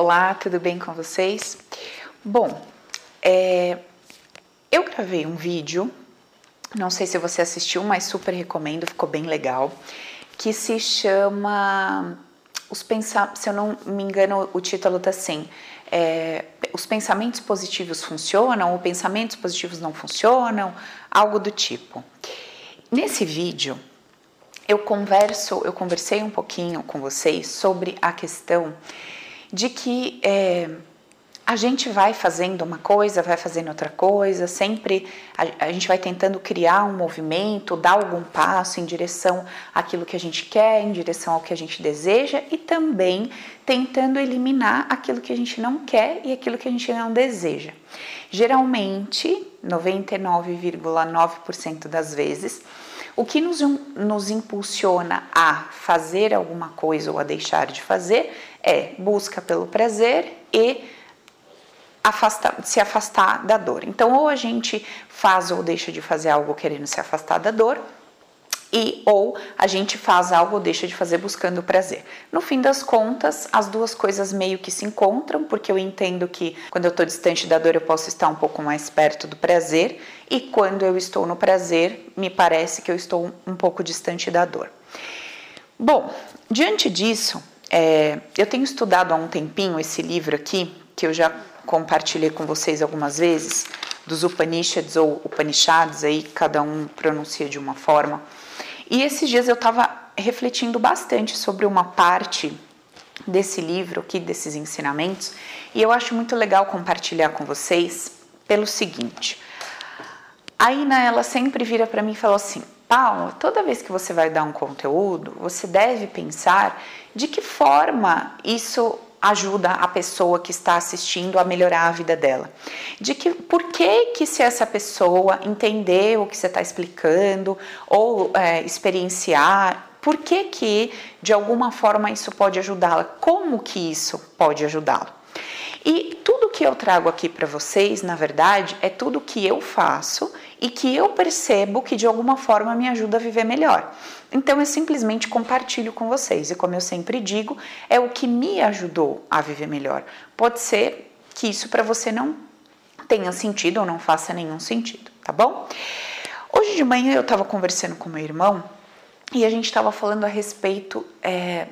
Olá, tudo bem com vocês? Bom, é, eu gravei um vídeo, não sei se você assistiu, mas super recomendo, ficou bem legal, que se chama os pensamentos, se eu não me engano, o título tá assim, é, os pensamentos positivos funcionam ou pensamentos positivos não funcionam, algo do tipo. Nesse vídeo, eu converso, eu conversei um pouquinho com vocês sobre a questão de que é, a gente vai fazendo uma coisa, vai fazendo outra coisa, sempre a, a, gente vai tentando criar um movimento, dar algum passo em direção àquilo que a gente quer, em direção ao que a gente deseja e também tentando eliminar aquilo que a gente não quer e aquilo que a gente não deseja. Geralmente, 99,9% das vezes, o que nos, nos impulsiona a fazer alguma coisa ou a deixar de fazer é busca pelo prazer e se afastar da dor. Então, ou a gente faz ou deixa de fazer algo querendo se afastar da dor, e ou a gente faz algo ou deixa de fazer buscando o prazer. No fim das contas, as duas coisas meio que se encontram, porque eu entendo que quando eu estou distante da dor eu posso estar um pouco mais perto do prazer, e quando eu estou no prazer, me parece que eu estou um pouco distante da dor. Bom, diante disso, é, eu tenho estudado há um tempinho esse livro aqui, que eu já compartilhei com vocês algumas vezes, dos Upanishads ou Upanishads, aí cada um pronuncia de uma forma. E esses dias eu estava refletindo bastante sobre uma parte desse livro aqui, desses ensinamentos, e eu acho muito legal compartilhar com vocês pelo seguinte. A Ina, ela sempre vira para mim e fala assim: Paulo, toda vez que você vai dar um conteúdo, você deve pensar de que forma isso ajuda a pessoa que está assistindo a melhorar a vida dela. De que por que que se essa pessoa entender o que você está explicando ou é, experienciar, por que que de alguma forma isso pode ajudá-la? Como que isso pode ajudá-la? E tudo que eu trago aqui para vocês, na verdade, é tudo que eu faço e que eu percebo que de alguma forma me ajuda a viver melhor. Então eu simplesmente compartilho com vocês e como eu sempre digo, é o que me ajudou a viver melhor. Pode ser que isso para você não tenha sentido ou não faça nenhum sentido, tá bom? Hoje de manhã eu estava conversando com meu irmão e a gente estava falando a respeito é,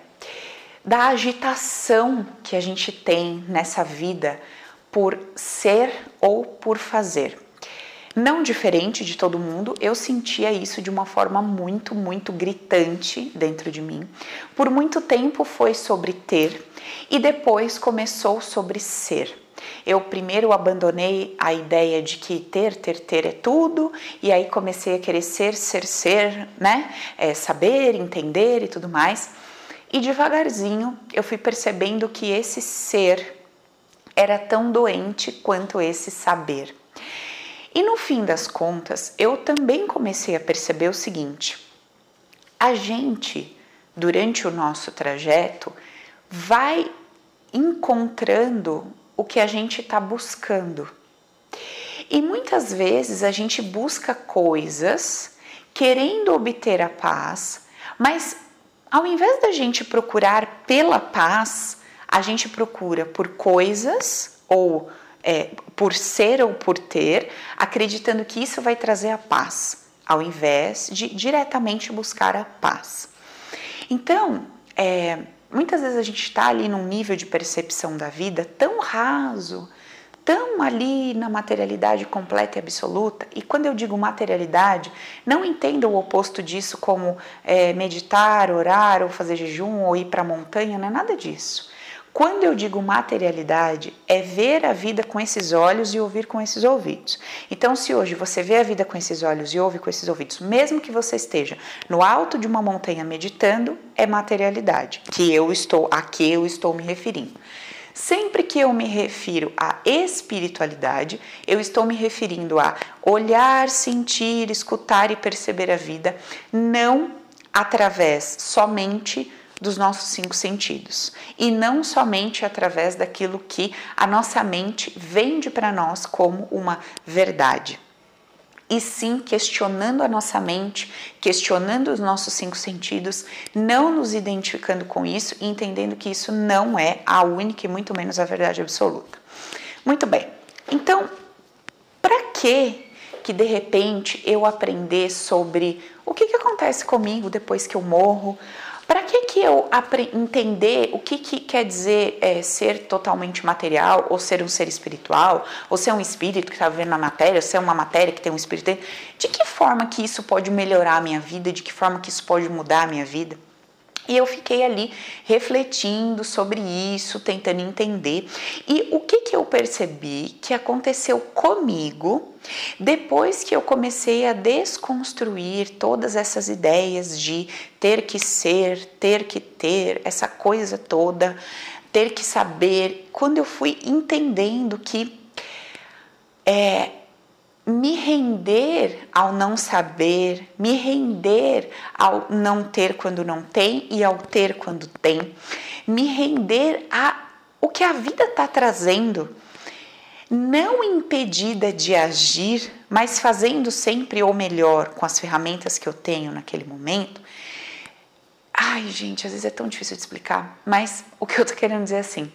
da agitação que a gente tem nessa vida por ser ou por fazer. Não diferente de todo mundo, eu sentia isso de uma forma muito, muito gritante dentro de mim. Por muito tempo foi sobre ter e depois começou sobre ser. Eu primeiro abandonei a ideia de que ter, ter, ter é tudo, e aí comecei a querer ser, ser, ser, né? É, saber, entender e tudo mais. E devagarzinho eu fui percebendo que esse ser era tão doente quanto esse saber. E no fim das contas, eu também comecei a perceber o seguinte: a gente, durante o nosso trajeto, vai encontrando o que a gente está buscando. E muitas vezes a gente busca coisas querendo obter a paz, mas ao invés da gente procurar pela paz, a gente procura por coisas ou é, por ser ou por ter, acreditando que isso vai trazer a paz, ao invés de diretamente buscar a paz. Então, é, muitas vezes a gente está ali num nível de percepção da vida tão raso, tão ali na materialidade completa e absoluta. E quando eu digo materialidade, não entenda o oposto disso como é, meditar, orar, ou fazer jejum, ou ir para a montanha, não é nada disso. Quando eu digo materialidade, é ver a vida com esses olhos e ouvir com esses ouvidos. Então, se hoje você vê a vida com esses olhos e ouve com esses ouvidos, mesmo que você esteja no alto de uma montanha meditando, é materialidade, que eu estou a que eu estou me referindo. Sempre que eu me refiro à espiritualidade, eu estou me referindo a olhar, sentir, escutar e perceber a vida, não através somente dos nossos cinco sentidos e não somente através daquilo que a nossa mente vende para nós como uma verdade. e sim questionando a nossa mente, questionando os nossos cinco sentidos, não nos identificando com isso e entendendo que isso não é a única e muito menos a verdade absoluta. Muito bem, então, para que que de repente eu aprender sobre o que, que acontece comigo depois que eu morro, para que, que eu entender o que, que quer dizer é, ser totalmente material, ou ser um ser espiritual, ou ser um espírito que está vivendo na matéria, ou ser uma matéria que tem um espírito dentro? De que forma que isso pode melhorar a minha vida? De que forma que isso pode mudar a minha vida? E eu fiquei ali refletindo sobre isso, tentando entender. E o que, que eu percebi que aconteceu comigo depois que eu comecei a desconstruir todas essas ideias de ter que ser, ter que ter, essa coisa toda, ter que saber, quando eu fui entendendo que é, me render ao não saber, me render ao não ter quando não tem e ao ter quando tem, me render a o que a vida está trazendo, não impedida de agir, mas fazendo sempre o melhor com as ferramentas que eu tenho naquele momento. Ai, gente, às vezes é tão difícil de explicar, mas o que eu tô querendo dizer é assim,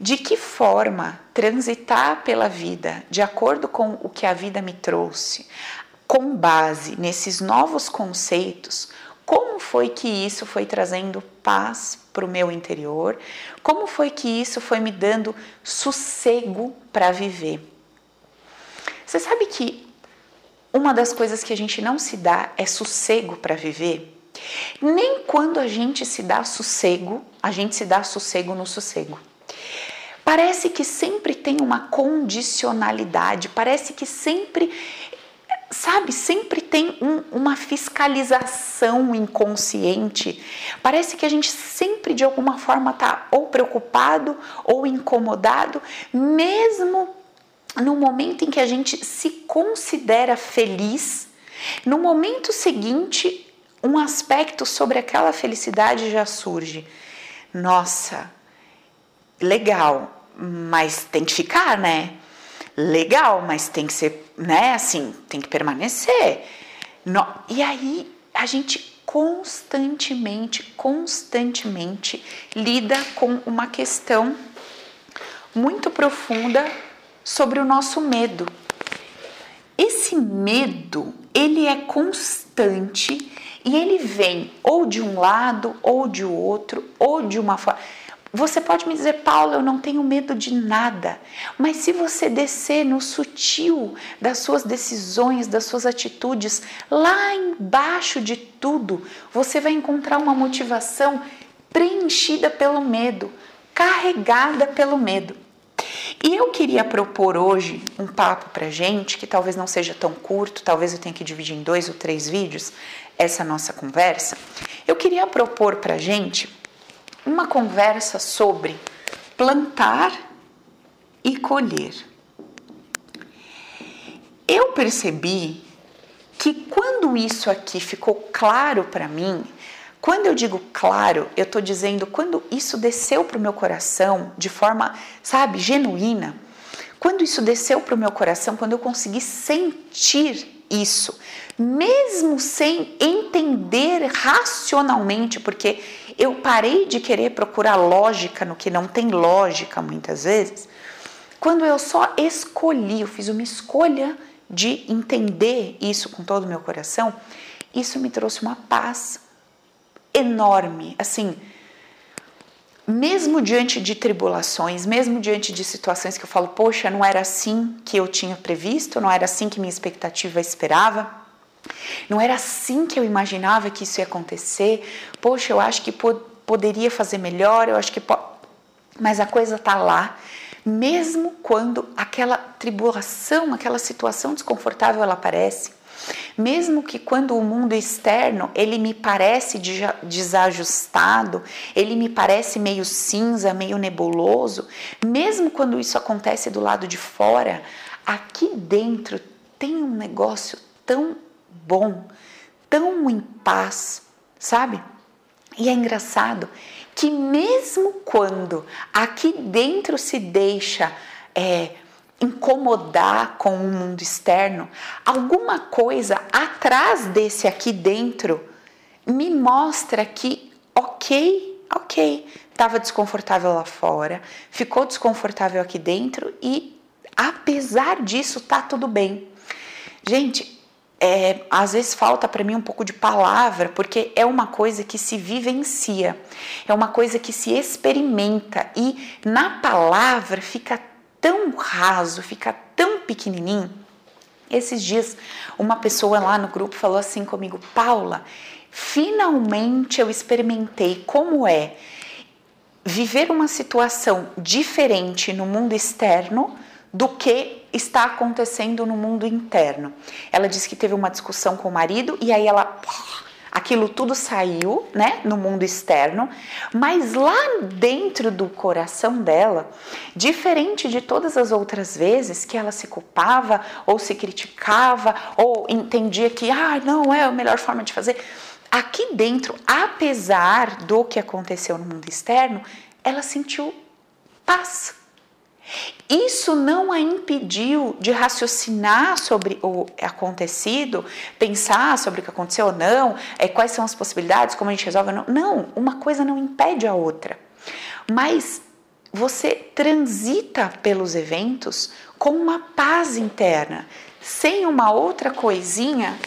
de que forma transitar pela vida de acordo com o que a vida me trouxe, com base nesses novos conceitos, como foi que isso foi trazendo paz para o meu interior? Como foi que isso foi me dando sossego para viver? Você sabe que uma das coisas que a gente não se dá é sossego para viver? Nem quando a gente se dá sossego, a gente se dá sossego no sossego. Parece que sempre tem uma condicionalidade, parece que sempre, sabe, sempre tem um, uma fiscalização inconsciente. Parece que a gente sempre de alguma forma está ou preocupado ou incomodado, mesmo no momento em que a gente se considera feliz, no momento seguinte, um aspecto sobre aquela felicidade já surge. Nossa, legal, mas tem que ficar, né? Legal, mas tem que ser, né? Assim, tem que permanecer. No, e aí a gente constantemente, constantemente lida com uma questão muito profunda sobre o nosso medo. Esse medo, ele é constante e ele vem ou de um lado, ou de outro, ou de uma forma você pode me dizer, Paulo, eu não tenho medo de nada, mas se você descer no sutil das suas decisões, das suas atitudes, lá embaixo de tudo, você vai encontrar uma motivação preenchida pelo medo, carregada pelo medo. E eu queria propor hoje um papo pra gente, que talvez não seja tão curto, talvez eu tenha que dividir em dois ou três vídeos essa nossa conversa. Eu queria propor pra gente uma conversa sobre plantar e colher. Eu percebi que quando isso aqui ficou claro para mim, quando eu digo claro, eu estou dizendo quando isso desceu para o meu coração de forma, sabe, genuína, quando isso desceu para o meu coração, quando eu consegui sentir isso, mesmo sem entender racionalmente, porque eu parei de querer procurar lógica no que não tem lógica muitas vezes, quando eu só escolhi, eu fiz uma escolha de entender isso com todo o meu coração, isso me trouxe uma paz enorme. Assim, mesmo diante de tribulações, mesmo diante de situações que eu falo, poxa, não era assim que eu tinha previsto, não era assim que minha expectativa esperava. Não era assim que eu imaginava que isso ia acontecer. Poxa, eu acho que po poderia fazer melhor, eu acho que. Mas a coisa está lá, mesmo quando aquela tribulação, aquela situação desconfortável ela aparece. Mesmo que quando o mundo externo ele me parece desajustado, ele me parece meio cinza, meio nebuloso, mesmo quando isso acontece do lado de fora, aqui dentro tem um negócio tão bom, tão em paz, sabe? E é engraçado que mesmo quando aqui dentro se deixa é, incomodar com o mundo externo, alguma coisa atrás desse aqui dentro me mostra que, ok, ok, estava desconfortável lá fora, ficou desconfortável aqui dentro e apesar disso tá tudo bem. Gente, é, às vezes falta para mim um pouco de palavra, porque é uma coisa que se vivencia, é uma coisa que se experimenta e na palavra fica tão raso, fica tão pequenininho. Esses dias, uma pessoa lá no grupo falou assim comigo: Paula, finalmente eu experimentei como é viver uma situação diferente no mundo externo do que está acontecendo no mundo interno. Ela disse que teve uma discussão com o marido e aí ela aquilo tudo saiu, né, no mundo externo, mas lá dentro do coração dela, diferente de todas as outras vezes que ela se culpava ou se criticava ou entendia que ah, não é a melhor forma de fazer, aqui dentro, apesar do que aconteceu no mundo externo, ela sentiu paz. Isso não a impediu de raciocinar sobre o acontecido, pensar sobre o que aconteceu ou não, é, quais são as possibilidades, como a gente resolve ou não. Não, uma coisa não impede a outra. Mas você transita pelos eventos com uma paz interna, sem uma outra coisinha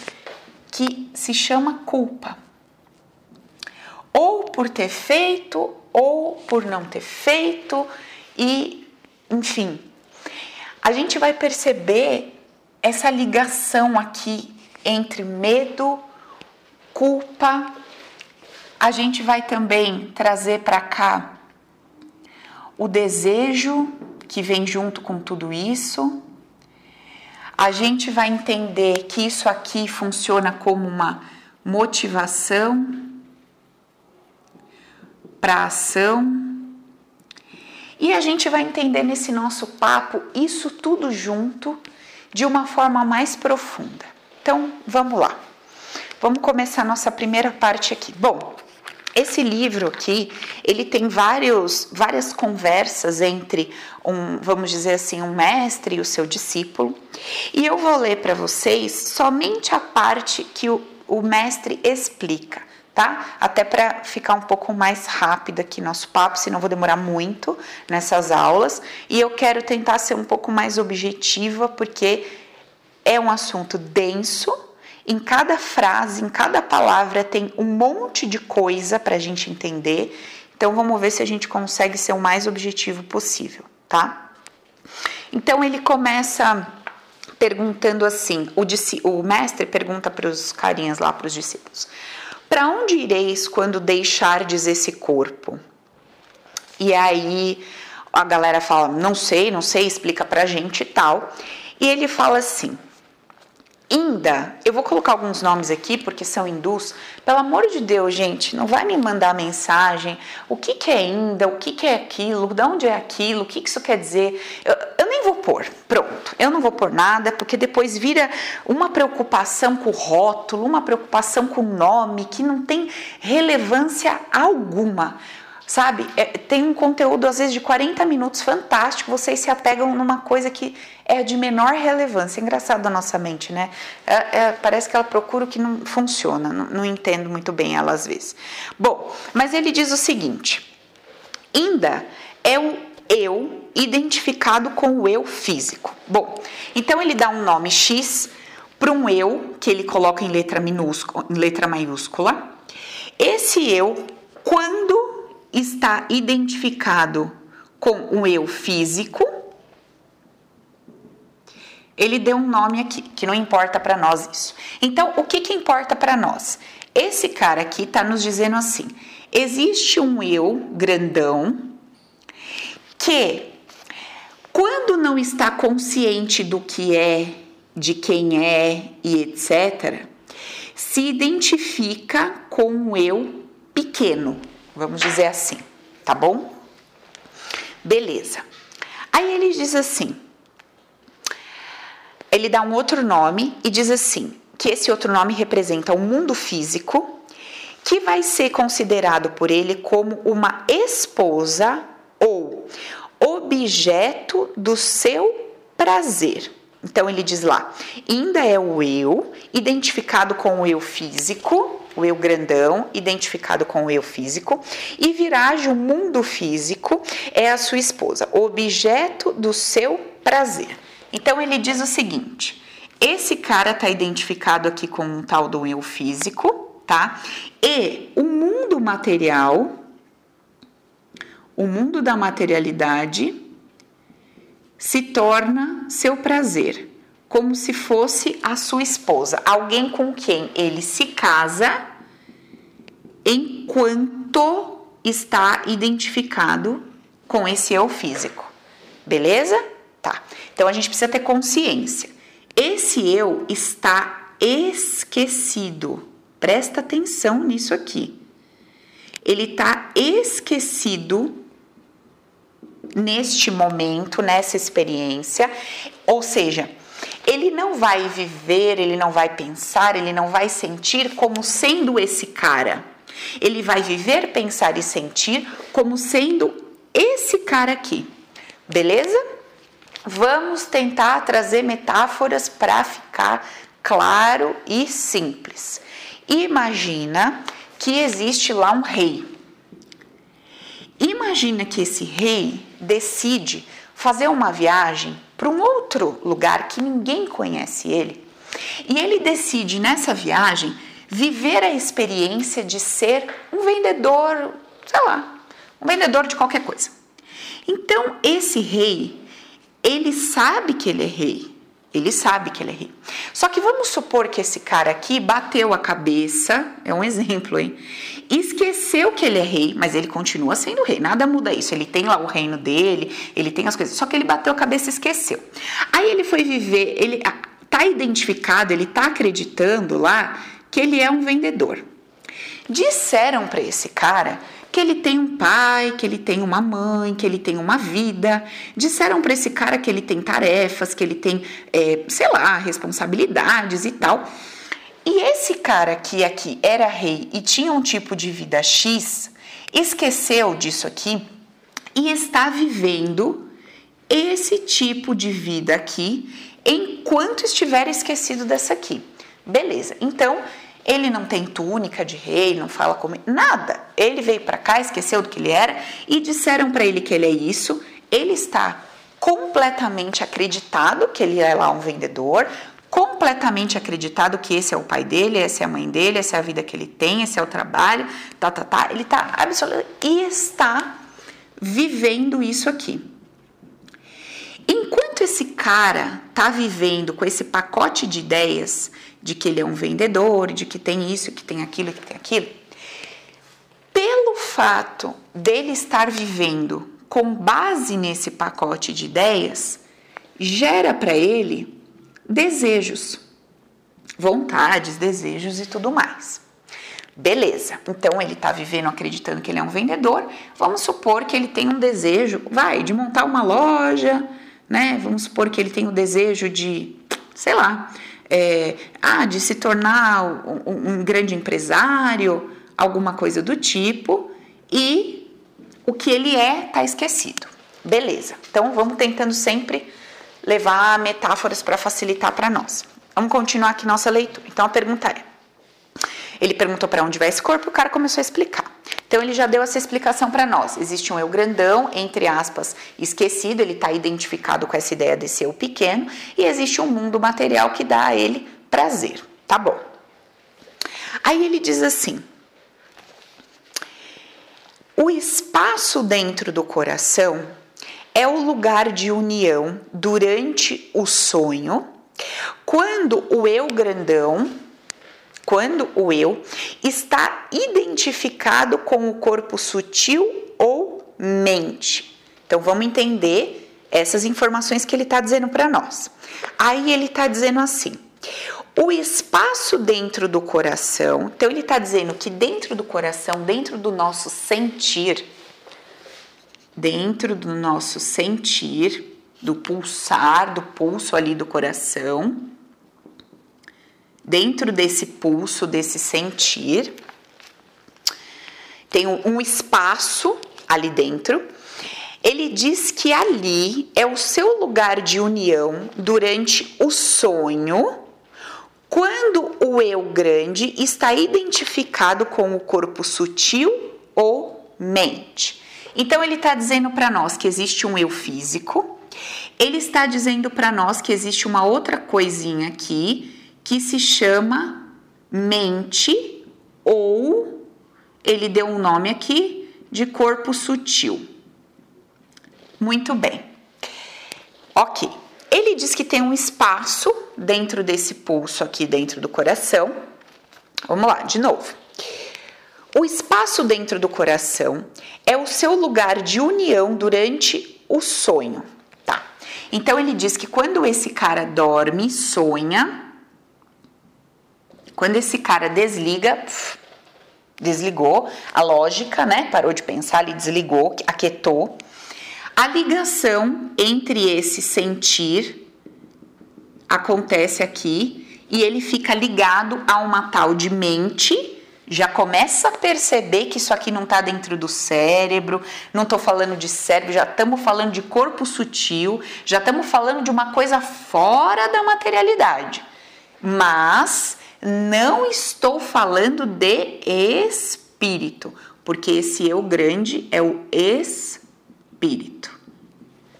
que se chama culpa. Ou por ter feito, ou por não ter feito, e enfim, a gente vai perceber essa ligação aqui entre medo, culpa. A gente vai também trazer para cá o desejo que vem junto com tudo isso. A gente vai entender que isso aqui funciona como uma motivação para ação e a gente vai entender nesse nosso papo isso tudo junto de uma forma mais profunda. Então, vamos lá. Vamos começar nossa primeira parte aqui. Bom, esse livro aqui, ele tem vários, várias conversas entre um, vamos dizer assim, um mestre e o seu discípulo. E eu vou ler para vocês somente a parte que o, o mestre explica tá? Até para ficar um pouco mais rápido aqui nosso papo, senão vou demorar muito nessas aulas. E eu quero tentar ser um pouco mais objetiva, porque é um assunto denso. Em cada frase, em cada palavra, tem um monte de coisa para a gente entender. Então, vamos ver se a gente consegue ser o mais objetivo possível, tá? Então, ele começa perguntando assim: o, o mestre pergunta para os carinhas lá, para os discípulos. Para onde ireis quando deixardes esse corpo? E aí a galera fala: Não sei, não sei, explica pra gente e tal. E ele fala assim: Inda, eu vou colocar alguns nomes aqui porque são hindus. Pelo amor de Deus, gente, não vai me mandar mensagem. O que, que é Inda? O que, que é aquilo? De onde é aquilo? O que, que isso quer dizer? Eu, eu nem vou pôr. Pronto, eu não vou pôr nada porque depois vira uma preocupação com o rótulo, uma preocupação com o nome que não tem relevância alguma sabe? É, tem um conteúdo às vezes de 40 minutos fantástico, vocês se apegam numa coisa que é de menor relevância. É engraçado a nossa mente, né? É, é, parece que ela procura o que não funciona, não, não entendo muito bem ela às vezes. Bom, mas ele diz o seguinte: ainda é o eu identificado com o eu físico. Bom, então ele dá um nome X para um eu que ele coloca em letra minúscula, em letra maiúscula. Esse eu, quando está identificado com o eu físico, ele deu um nome aqui, que não importa para nós isso. Então, o que, que importa para nós? Esse cara aqui está nos dizendo assim: existe um eu grandão que, quando não está consciente do que é, de quem é e etc., se identifica com o eu pequeno, Vamos dizer assim, tá bom? Beleza. Aí ele diz assim: ele dá um outro nome e diz assim: que esse outro nome representa o um mundo físico, que vai ser considerado por ele como uma esposa ou objeto do seu prazer. Então ele diz lá: ainda é o eu, identificado com o eu físico, o eu grandão, identificado com o eu físico, e virage o mundo físico é a sua esposa, objeto do seu prazer. Então ele diz o seguinte: esse cara está identificado aqui com um tal do eu físico, tá? E o mundo material, o mundo da materialidade, se torna seu prazer, como se fosse a sua esposa, alguém com quem ele se casa enquanto está identificado com esse eu físico. Beleza? Tá. Então a gente precisa ter consciência. Esse eu está esquecido. Presta atenção nisso aqui. Ele está esquecido neste momento, nessa experiência, ou seja, ele não vai viver, ele não vai pensar, ele não vai sentir como sendo esse cara. Ele vai viver, pensar e sentir como sendo esse cara aqui. Beleza? Vamos tentar trazer metáforas para ficar claro e simples. Imagina que existe lá um rei. Imagina que esse rei decide fazer uma viagem para um outro lugar que ninguém conhece ele. E ele decide nessa viagem viver a experiência de ser um vendedor, sei lá, um vendedor de qualquer coisa. Então, esse rei, ele sabe que ele é rei. Ele sabe que ele é rei. Só que vamos supor que esse cara aqui bateu a cabeça, é um exemplo, hein? Esqueceu que ele é rei, mas ele continua sendo rei, nada muda isso. Ele tem lá o reino dele, ele tem as coisas, só que ele bateu a cabeça e esqueceu. Aí ele foi viver, ele tá identificado, ele tá acreditando lá que ele é um vendedor. Disseram para esse cara que ele tem um pai, que ele tem uma mãe, que ele tem uma vida. Disseram para esse cara que ele tem tarefas, que ele tem, é, sei lá, responsabilidades e tal. E esse cara que aqui era rei e tinha um tipo de vida X, esqueceu disso aqui e está vivendo esse tipo de vida aqui enquanto estiver esquecido dessa aqui. Beleza. Então, ele não tem túnica de rei, não fala como nada. Ele veio para cá, esqueceu do que ele era e disseram para ele que ele é isso. Ele está completamente acreditado que ele é lá um vendedor, completamente acreditado que esse é o pai dele, essa é a mãe dele, essa é a vida que ele tem, esse é o trabalho, tá, tá, tá. Ele está absolutamente e está vivendo isso aqui. Enquanto esse cara tá vivendo com esse pacote de ideias de que ele é um vendedor, de que tem isso, que tem aquilo, que tem aquilo. Pelo fato dele estar vivendo com base nesse pacote de ideias, gera para ele desejos, vontades, desejos e tudo mais. Beleza, então ele está vivendo acreditando que ele é um vendedor. Vamos supor que ele tem um desejo, vai, de montar uma loja, né? Vamos supor que ele tem o desejo de, sei lá, é, ah, de se tornar um, um grande empresário, alguma coisa do tipo, e o que ele é está esquecido. Beleza. Então vamos tentando sempre levar metáforas para facilitar para nós. Vamos continuar aqui nossa leitura. Então a pergunta é: ele perguntou para onde vai esse corpo, o cara começou a explicar. Então ele já deu essa explicação para nós. Existe um eu grandão, entre aspas, esquecido, ele está identificado com essa ideia desse eu pequeno, e existe um mundo material que dá a ele prazer. Tá bom. Aí ele diz assim: o espaço dentro do coração é o lugar de união durante o sonho, quando o eu grandão quando o eu está identificado com o corpo sutil ou mente. Então vamos entender essas informações que ele está dizendo para nós. Aí ele está dizendo assim: o espaço dentro do coração, então ele está dizendo que dentro do coração, dentro do nosso sentir, dentro do nosso sentir, do pulsar, do pulso ali do coração, dentro desse pulso, desse sentir, tem um, espaço ali dentro Ele diz que ali é o seu lugar de união durante o sonho, quando o eu grande está identificado com o corpo sutil ou mente. Então ele está dizendo para nós que existe um eu físico, ele está dizendo para nós que existe uma outra coisinha aqui que se chama mente ou ele deu um nome aqui de corpo sutil. Muito bem. Ok. Ele diz que tem um espaço dentro desse pulso aqui dentro do coração. Vamos lá, de novo. O espaço dentro do coração é o seu lugar de união durante o sonho, tá? Então ele diz que quando esse cara dorme, sonha, quando esse cara desliga, desligou a lógica, né? Parou de pensar, ele desligou, aquietou. A ligação entre esse sentir acontece aqui e ele fica ligado a uma tal de mente já começa a perceber que isso aqui não está dentro do cérebro, não estou falando de cérebro, já estamos falando de corpo sutil, já estamos falando de uma coisa fora da materialidade. Mas não estou falando de espírito, porque esse eu grande é o espírito,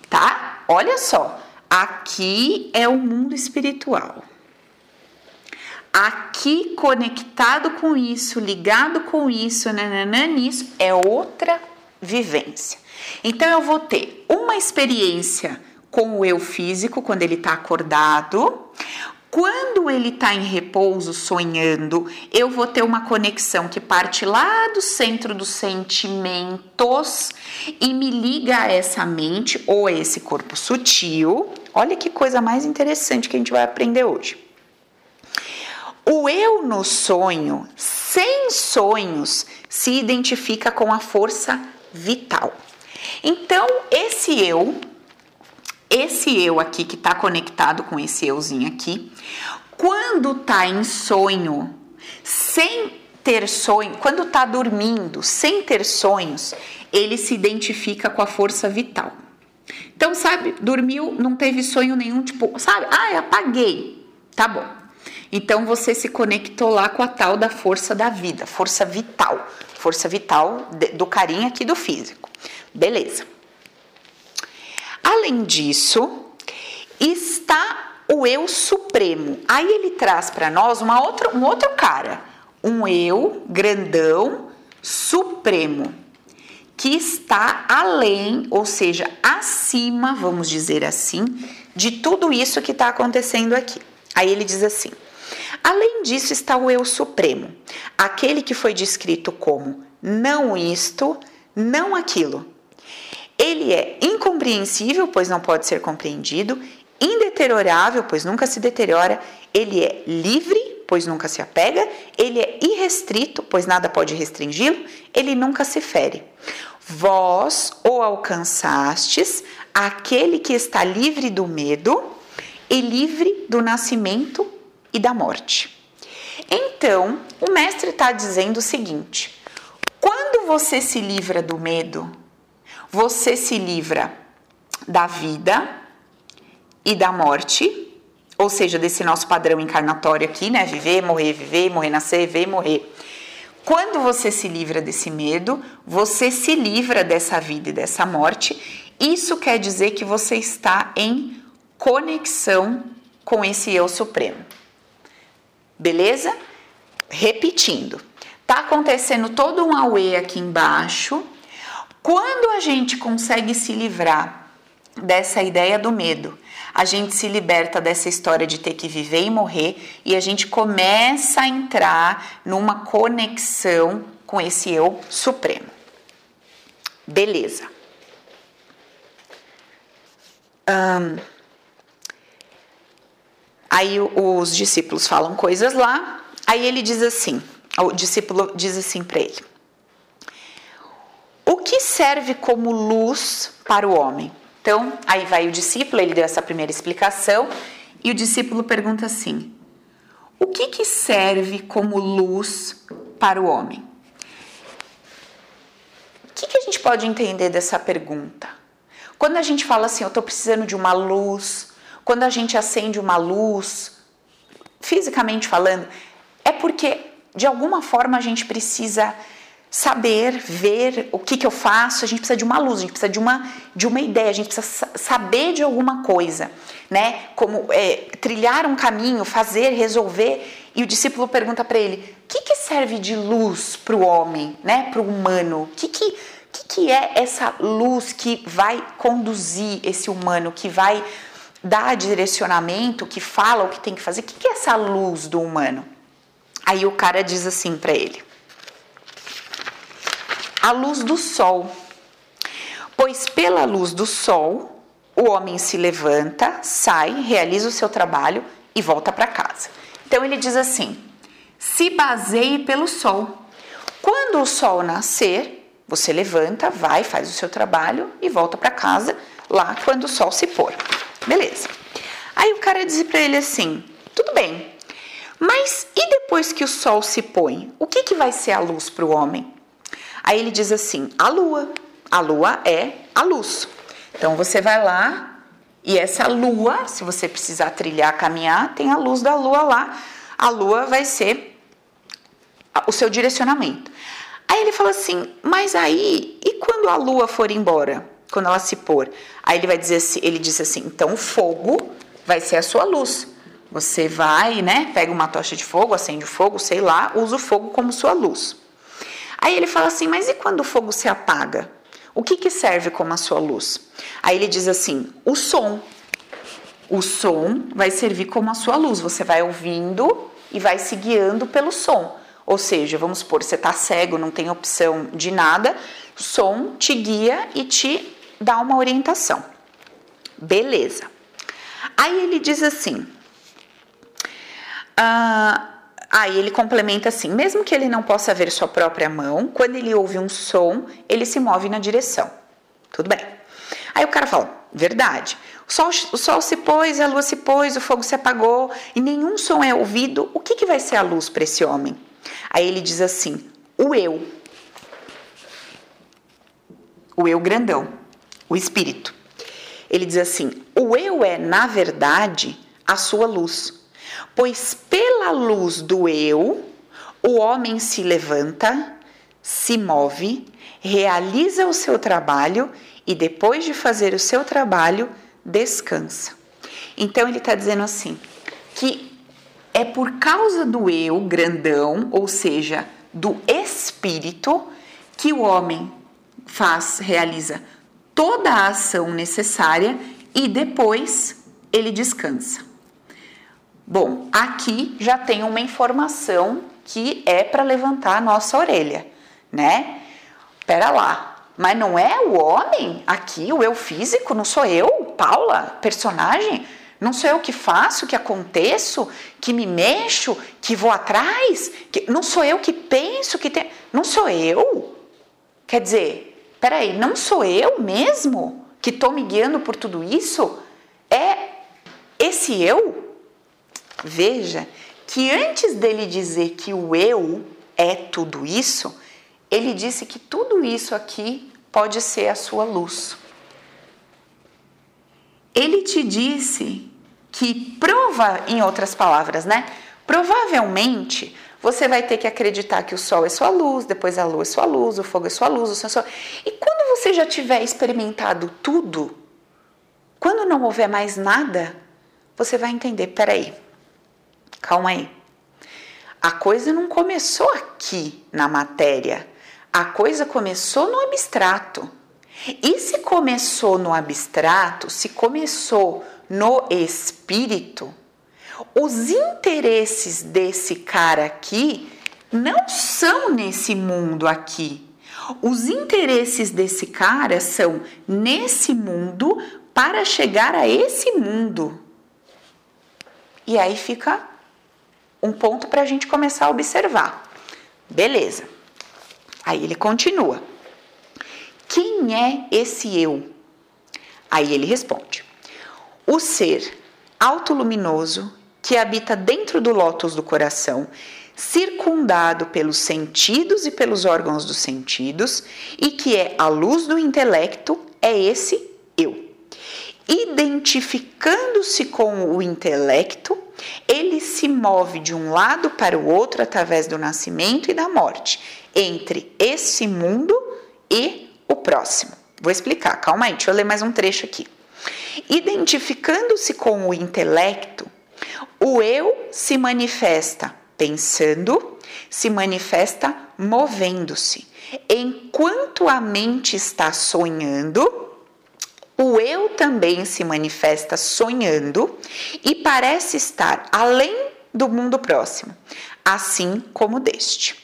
tá? Olha só, aqui é o mundo espiritual aqui conectado com isso, ligado com isso, nananã, nisso, é outra vivência. Então eu vou ter uma experiência com o eu físico quando ele está acordado. Quando ele está em repouso, sonhando, eu vou ter uma conexão que parte lá do centro dos sentimentos e me liga a essa mente ou a esse corpo sutil. Olha que coisa mais interessante que a gente vai aprender hoje. O eu no sonho, sem sonhos, se identifica com a força vital. Então, esse eu, esse eu aqui que está conectado com esse euzinho aqui, quando está em sonho, sem ter sonho, quando está dormindo, sem ter sonhos, ele se identifica com a força vital. Então, sabe, dormiu, não teve sonho nenhum, tipo, sabe, ah, apaguei. Tá bom. Então você se conectou lá com a tal da força da vida, força vital, força vital do carinho aqui do físico. Beleza. Além disso, está o eu supremo. Aí ele traz para nós uma outra, um outro cara, um eu grandão supremo, que está além, ou seja, acima, vamos dizer assim, de tudo isso que está acontecendo aqui. Aí ele diz assim: Além disso está o eu supremo, aquele que foi descrito como não isto, não aquilo. Ele é incompreensível, pois não pode ser compreendido, indeteriorável, pois nunca se deteriora, ele é livre, pois nunca se apega, ele é irrestrito, pois nada pode restringi-lo, ele nunca se fere. Vós o alcançastes, aquele que está livre do medo e livre do nascimento e da morte. Então, o mestre está dizendo o seguinte: quando você se livra do medo, você se livra da vida e da morte, ou seja, desse nosso padrão encarnatório aqui, né? Viver, morrer, viver, morrer, nascer, viver, morrer. Quando você se livra desse medo, você se livra dessa vida e dessa morte. Isso quer dizer que você está em conexão com esse eu supremo. Beleza? Repetindo. Tá acontecendo todo um auê aqui embaixo. Quando a gente consegue se livrar dessa ideia do medo, a gente se liberta dessa história de ter que viver e morrer e a gente começa a entrar numa conexão com esse eu supremo. Beleza. Um, Aí os discípulos falam coisas lá, aí ele diz assim, o discípulo diz assim para ele: O que serve como luz para o homem? Então, aí vai o discípulo, ele deu essa primeira explicação, e o discípulo pergunta assim: O que, que serve como luz para o homem? O que, que a gente pode entender dessa pergunta? Quando a gente fala assim, eu estou precisando de uma luz, quando a gente acende uma luz, fisicamente falando, é porque de alguma forma a gente precisa saber, ver o que, que eu faço, a gente precisa de uma luz, a gente precisa de uma, de uma ideia, a gente precisa saber de alguma coisa, né? Como é, trilhar um caminho, fazer, resolver. E o discípulo pergunta para ele: o que, que serve de luz para o homem, né? Para o humano? O que, que, que, que é essa luz que vai conduzir esse humano, que vai dar direcionamento, que fala o que tem que fazer? O que é essa luz do humano? Aí o cara diz assim para ele: a luz do sol. Pois pela luz do sol, o homem se levanta, sai, realiza o seu trabalho e volta para casa. Então ele diz assim: se baseie pelo sol. Quando o sol nascer, você levanta, vai, faz o seu trabalho e volta para casa lá quando o sol se pôr. Beleza. Aí o cara diz para ele assim: tudo bem, mas e depois que o sol se põe, o que, que vai ser a luz para o homem? Aí ele diz assim: a lua. A lua é a luz. Então você vai lá e essa lua, se você precisar trilhar, caminhar, tem a luz da lua lá. A lua vai ser o seu direcionamento. Aí ele fala assim: mas aí, e quando a lua for embora? Quando ela se pôr? Aí ele vai dizer assim: ele diz assim: então o fogo vai ser a sua luz. Você vai, né? Pega uma tocha de fogo, acende o fogo, sei lá, usa o fogo como sua luz. Aí ele fala assim: Mas e quando o fogo se apaga? O que, que serve como a sua luz? Aí ele diz assim: O som. O som vai servir como a sua luz. Você vai ouvindo e vai se guiando pelo som. Ou seja, vamos supor, você está cego, não tem opção de nada, som te guia e te dá uma orientação. Beleza. Aí ele diz assim: ah, Aí ele complementa assim: mesmo que ele não possa ver sua própria mão, quando ele ouve um som, ele se move na direção. Tudo bem. Aí o cara fala: verdade. O sol, o sol se pôs, a lua se pôs, o fogo se apagou e nenhum som é ouvido. O que, que vai ser a luz para esse homem? Aí ele diz assim: o eu. O eu grandão, o espírito. Ele diz assim: o eu é, na verdade, a sua luz Pois pela luz do eu, o homem se levanta, se move, realiza o seu trabalho e depois de fazer o seu trabalho, descansa. Então ele está dizendo assim que é por causa do eu grandão, ou seja, do espírito, que o homem faz, realiza toda a ação necessária e depois ele descansa. Bom, aqui já tem uma informação que é para levantar a nossa orelha, né? Pera lá, mas não é o homem aqui, o eu físico, não sou eu, Paula, personagem? Não sou eu que faço, que aconteço, que me mexo, que vou atrás? Que, não sou eu que penso, que tem. Não sou eu? Quer dizer, peraí, não sou eu mesmo que estou me guiando por tudo isso? É esse eu? Veja que antes dele dizer que o eu é tudo isso, ele disse que tudo isso aqui pode ser a sua luz. Ele te disse que prova, em outras palavras, né? Provavelmente você vai ter que acreditar que o sol é sua luz, depois a lua é sua luz, o fogo é sua luz, o sol. E quando você já tiver experimentado tudo, quando não houver mais nada, você vai entender, peraí, Calma aí. A coisa não começou aqui na matéria. A coisa começou no abstrato. E se começou no abstrato, se começou no espírito, os interesses desse cara aqui não são nesse mundo aqui. Os interesses desse cara são nesse mundo para chegar a esse mundo. E aí fica um ponto para a gente começar a observar. Beleza. Aí ele continua. Quem é esse eu? Aí ele responde: o ser autoluminoso que habita dentro do lótus do coração, circundado pelos sentidos e pelos órgãos dos sentidos, e que é a luz do intelecto, é esse eu. Identificando-se com o intelecto, ele se move de um lado para o outro através do nascimento e da morte, entre esse mundo e o próximo. Vou explicar, calma aí, deixa eu ler mais um trecho aqui. Identificando-se com o intelecto, o eu se manifesta pensando, se manifesta movendo-se. Enquanto a mente está sonhando, o eu também se manifesta sonhando e parece estar além do mundo próximo, assim como deste.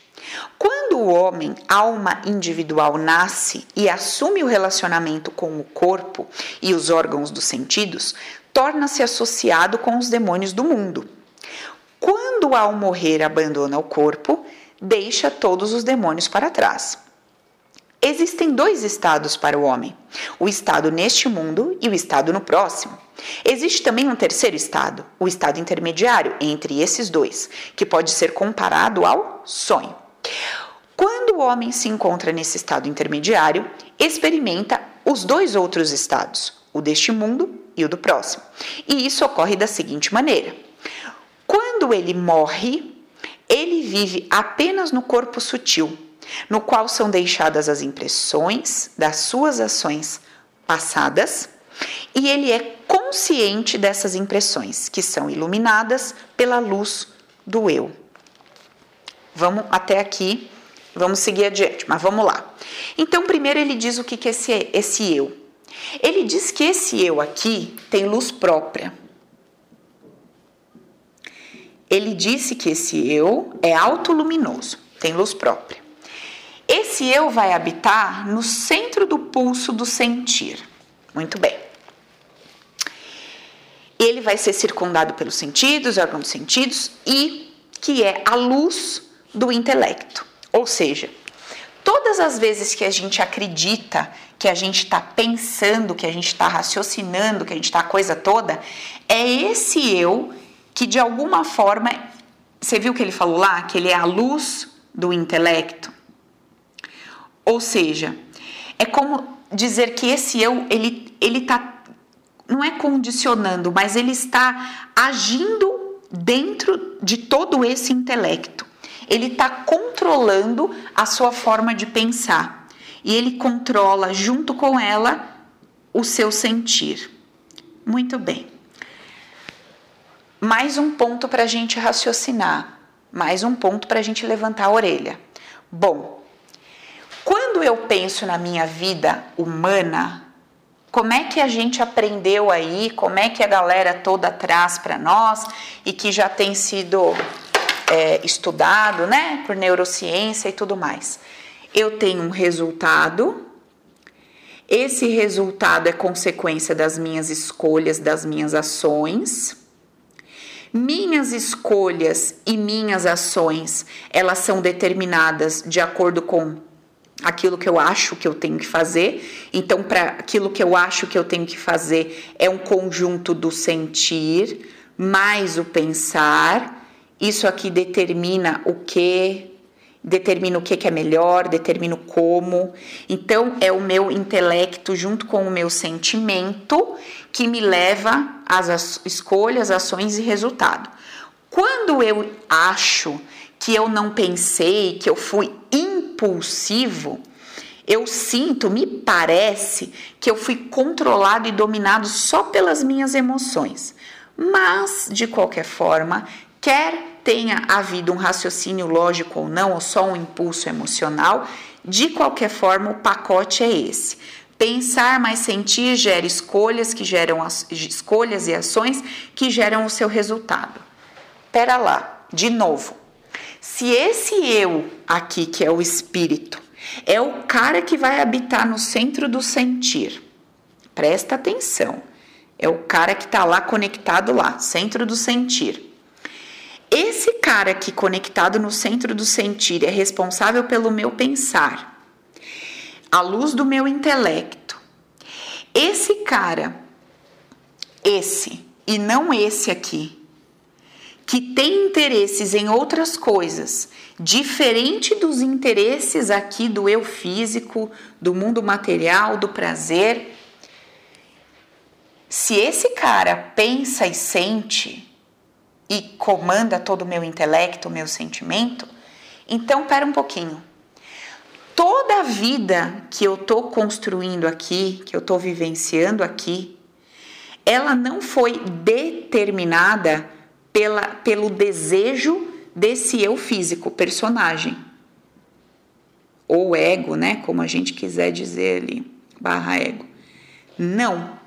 Quando o homem, alma individual, nasce e assume o relacionamento com o corpo e os órgãos dos sentidos, torna-se associado com os demônios do mundo. Quando ao morrer abandona o corpo, deixa todos os demônios para trás. Existem dois estados para o homem: o estado neste mundo e o estado no próximo. Existe também um terceiro estado, o estado intermediário entre esses dois, que pode ser comparado ao sonho. Quando o homem se encontra nesse estado intermediário, experimenta os dois outros estados, o deste mundo e o do próximo. E isso ocorre da seguinte maneira: quando ele morre, ele vive apenas no corpo sutil no qual são deixadas as impressões das suas ações passadas, e ele é consciente dessas impressões, que são iluminadas pela luz do eu. Vamos até aqui, vamos seguir adiante, mas vamos lá. Então, primeiro ele diz o que, é esse, esse eu. Ele diz que esse eu aqui tem luz própria. Ele disse que esse eu é autoluminoso, tem luz própria. Esse eu vai habitar no centro do pulso do sentir. Muito bem. Ele vai ser circundado pelos sentidos, órgãos dos sentidos, e que é a luz do intelecto. Ou seja, todas as vezes que a gente acredita que a gente está pensando, que a gente está raciocinando, que a gente está a coisa toda, é esse eu que de alguma forma, você viu que ele falou lá, que ele é a luz do intelecto? Ou seja, é como dizer que esse eu, ele, ele tá, não é condicionando, mas ele está agindo dentro de todo esse intelecto. Ele está controlando a sua forma de pensar e ele controla junto com ela o seu sentir. Muito bem. Mais um ponto para a gente raciocinar, mais um ponto para a gente levantar a orelha. Bom, quando eu penso na minha vida humana, como é que a gente aprendeu aí, como é que a galera toda traz para nós e que já tem sido é, estudado, né, por neurociência e tudo mais. Eu tenho um resultado, esse resultado é consequência das minhas escolhas, das minhas ações. Minhas escolhas e minhas ações, elas são determinadas de acordo com aquilo que eu acho que eu tenho que fazer. Então, para aquilo que eu acho que eu tenho que fazer é um conjunto do sentir mais o pensar. Isso aqui determina o que, determina o que, que é melhor, determina o como. Então, é o meu intelecto junto com o meu sentimento que me leva às escolhas, ações e resultado. Quando eu acho que eu não pensei, que eu fui impulsivo, eu sinto, me parece que eu fui controlado e dominado só pelas minhas emoções. Mas, de qualquer forma, quer tenha havido um raciocínio lógico ou não, ou só um impulso emocional, de qualquer forma, o pacote é esse. Pensar mais sentir gera escolhas que geram as, escolhas e ações que geram o seu resultado. Pera lá, de novo. Se esse eu aqui, que é o espírito, é o cara que vai habitar no centro do sentir, presta atenção, é o cara que está lá conectado lá, centro do sentir. Esse cara aqui conectado no centro do sentir é responsável pelo meu pensar, a luz do meu intelecto. Esse cara, esse e não esse aqui, que tem interesses em outras coisas, diferente dos interesses aqui do eu físico, do mundo material, do prazer, se esse cara pensa e sente e comanda todo o meu intelecto, o meu sentimento, então pera um pouquinho. Toda a vida que eu tô construindo aqui, que eu tô vivenciando aqui, ela não foi determinada pela, pelo desejo desse eu físico, personagem. Ou ego, né? Como a gente quiser dizer ali, barra ego. Não.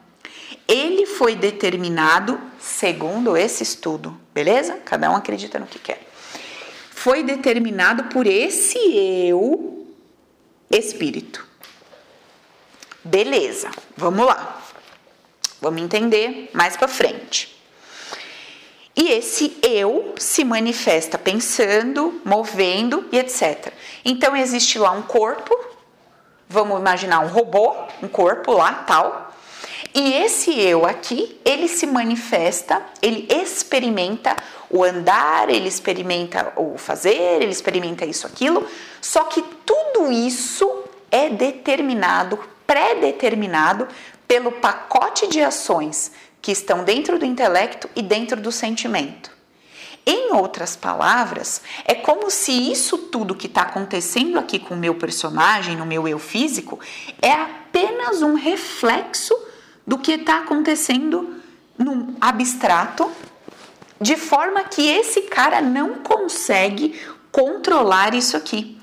Ele foi determinado segundo esse estudo, beleza? Cada um acredita no que quer. Foi determinado por esse eu espírito. Beleza, vamos lá. Vamos entender mais para frente. E esse eu se manifesta pensando, movendo e etc. Então existe lá um corpo, vamos imaginar um robô, um corpo lá, tal. E esse eu aqui, ele se manifesta, ele experimenta o andar, ele experimenta o fazer, ele experimenta isso, aquilo. Só que tudo isso é determinado, pré-determinado pelo pacote de ações que estão dentro do intelecto e dentro do sentimento. Em outras palavras, é como se isso tudo que está acontecendo aqui com o meu personagem, no meu eu físico, é apenas um reflexo do que está acontecendo no abstrato, de forma que esse cara não consegue controlar isso aqui.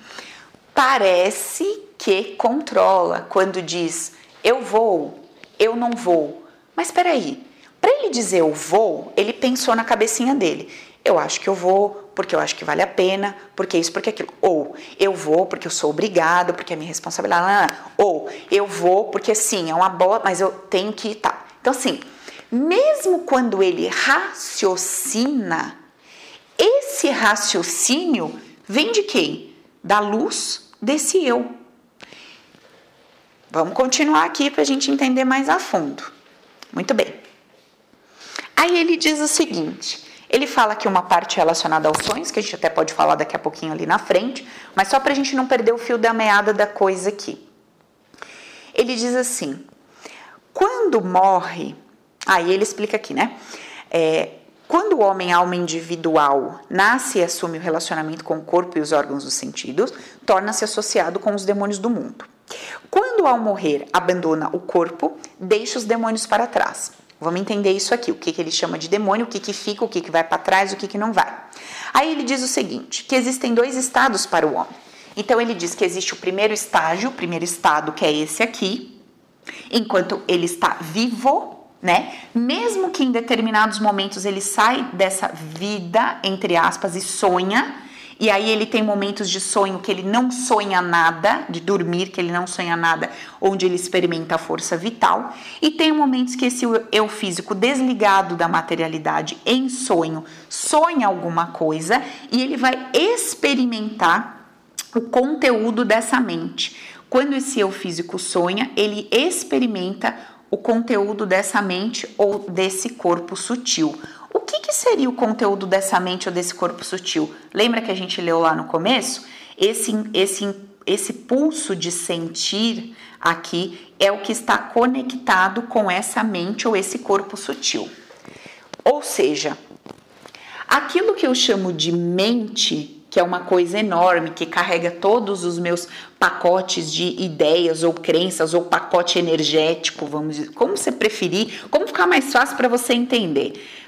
Parece que controla quando diz eu vou, eu não vou. Mas espera aí, para ele dizer eu vou, ele pensou na cabecinha dele. Eu acho que eu vou porque eu acho que vale a pena, porque isso, porque aquilo. Ou eu vou porque eu sou obrigado, porque é minha responsabilidade. Ou eu vou porque sim, é uma boa, mas eu tenho que tá. Então assim, mesmo quando ele raciocina, esse raciocínio vem de quem? Da luz desse eu. Vamos continuar aqui para a gente entender mais a fundo. Muito bem. Aí ele diz o seguinte: ele fala que uma parte relacionada aos sonhos, que a gente até pode falar daqui a pouquinho ali na frente, mas só para a gente não perder o fio da meada da coisa aqui. Ele diz assim: quando morre, aí ele explica aqui, né? É, quando o homem, alma individual, nasce e assume o relacionamento com o corpo e os órgãos dos sentidos, torna-se associado com os demônios do mundo. Quando, ao morrer, abandona o corpo, deixa os demônios para trás. Vamos entender isso aqui, o que, que ele chama de demônio, o que, que fica, o que, que vai para trás, o que, que não vai. Aí ele diz o seguinte: que existem dois estados para o homem. Então ele diz que existe o primeiro estágio, o primeiro estado, que é esse aqui, enquanto ele está vivo, né? Mesmo que em determinados momentos ele sai dessa vida, entre aspas, e sonha, e aí ele tem momentos de sonho que ele não sonha nada, de dormir, que ele não sonha nada, onde ele experimenta a força vital. E tem momentos que esse eu físico desligado da materialidade em sonho sonha alguma coisa e ele vai experimentar o conteúdo dessa mente. Quando esse eu físico sonha, ele experimenta o conteúdo dessa mente ou desse corpo sutil. Que, que seria o conteúdo dessa mente ou desse corpo sutil? Lembra que a gente leu lá no começo? Esse, esse, esse pulso de sentir aqui é o que está conectado com essa mente ou esse corpo sutil. Ou seja, aquilo que eu chamo de mente, que é uma coisa enorme, que carrega todos os meus pacotes de ideias ou crenças ou pacote energético, vamos dizer, como você preferir, como ficar mais fácil para você entender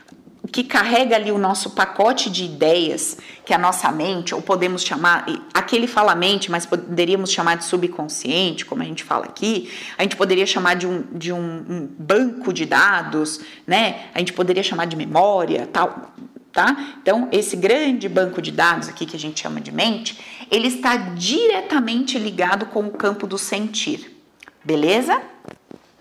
que carrega ali o nosso pacote de ideias, que é a nossa mente, ou podemos chamar, aquele fala mente, mas poderíamos chamar de subconsciente, como a gente fala aqui, a gente poderia chamar de um, de um, um banco de dados, né? A gente poderia chamar de memória, tal, tá? Então, esse grande banco de dados aqui que a gente chama de mente, ele está diretamente ligado com o campo do sentir, beleza?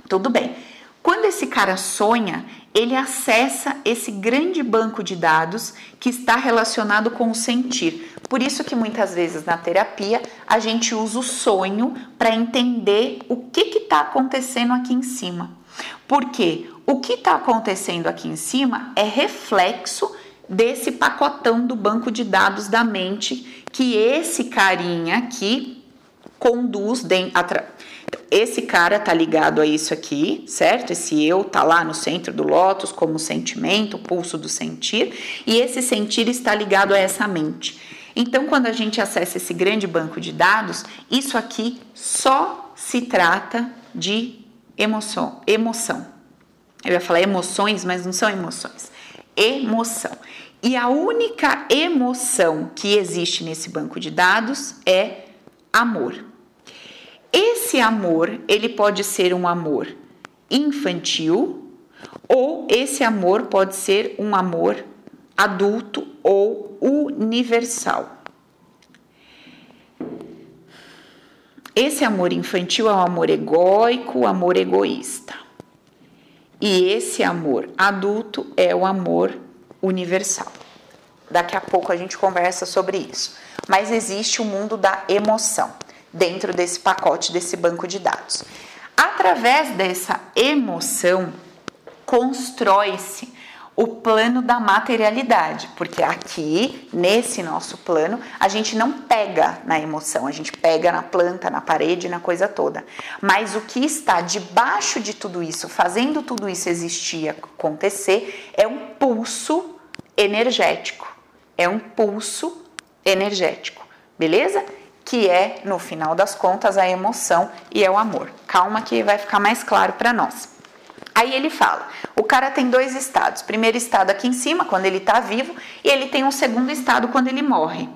Tudo bem. Quando esse cara sonha, ele acessa esse grande banco de dados que está relacionado com o sentir. Por isso que muitas vezes na terapia a gente usa o sonho para entender o que está acontecendo aqui em cima. Porque o que está acontecendo aqui em cima é reflexo desse pacotão do banco de dados da mente que esse carinha aqui conduz dentro. Esse cara tá ligado a isso aqui, certo? Esse eu tá lá no centro do lótus como sentimento, pulso do sentir, e esse sentir está ligado a essa mente. Então, quando a gente acessa esse grande banco de dados, isso aqui só se trata de emoção, emoção. Eu ia falar emoções, mas não são emoções. Emoção. E a única emoção que existe nesse banco de dados é amor. Esse amor, ele pode ser um amor infantil ou esse amor pode ser um amor adulto ou universal. Esse amor infantil é um amor egóico, amor egoísta. E esse amor adulto é o amor universal. Daqui a pouco a gente conversa sobre isso. Mas existe o mundo da emoção dentro desse pacote, desse banco de dados. Através dessa emoção, constrói-se o plano da materialidade, porque aqui, nesse nosso plano, a gente não pega na emoção, a gente pega na planta, na parede, na coisa toda. Mas o que está debaixo de tudo isso, fazendo tudo isso existir, acontecer, é um pulso energético. É um pulso energético, beleza? Que é, no final das contas, a emoção e é o amor. Calma que vai ficar mais claro para nós. Aí ele fala: o cara tem dois estados. Primeiro estado aqui em cima, quando ele está vivo, e ele tem um segundo estado quando ele morre.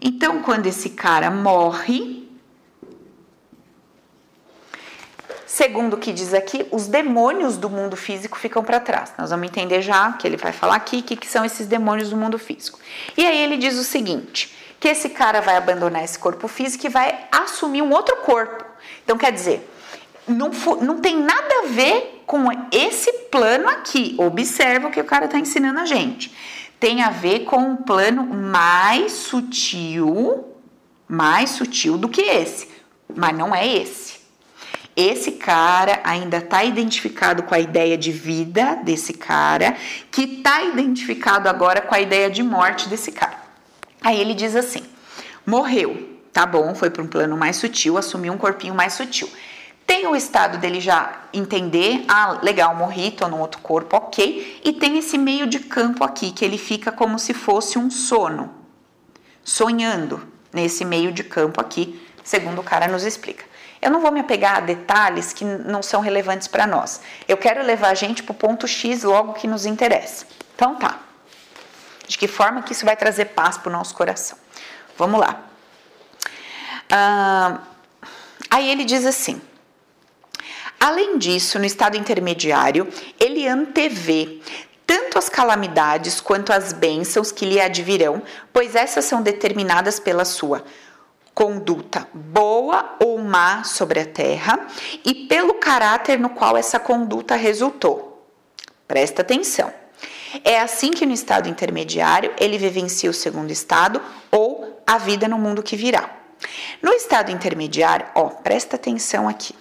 Então, quando esse cara morre, segundo o que diz aqui, os demônios do mundo físico ficam para trás. Nós vamos entender já que ele vai falar aqui o que, que são esses demônios do mundo físico. E aí ele diz o seguinte: que esse cara vai abandonar esse corpo físico e vai assumir um outro corpo. Então, quer dizer, não, não tem nada a ver com esse plano aqui. Observa o que o cara está ensinando a gente. Tem a ver com um plano mais sutil, mais sutil do que esse, mas não é esse. Esse cara ainda está identificado com a ideia de vida desse cara, que está identificado agora com a ideia de morte desse cara. Aí ele diz assim: morreu, tá bom, foi para um plano mais sutil, assumiu um corpinho mais sutil. Tem o estado dele já entender, ah, legal, morri, tô num outro corpo, ok. E tem esse meio de campo aqui, que ele fica como se fosse um sono, sonhando nesse meio de campo aqui, segundo o cara nos explica. Eu não vou me apegar a detalhes que não são relevantes para nós. Eu quero levar a gente para o ponto X logo que nos interessa. Então tá. De que forma que isso vai trazer paz para o nosso coração? Vamos lá. Ah, aí ele diz assim. Além disso, no estado intermediário, ele antevê tanto as calamidades quanto as bênçãos que lhe advirão, pois essas são determinadas pela sua conduta boa ou má sobre a terra e pelo caráter no qual essa conduta resultou. Presta atenção. É assim que no estado intermediário ele vivencia o segundo estado ou a vida no mundo que virá. No estado intermediário, ó, presta atenção aqui.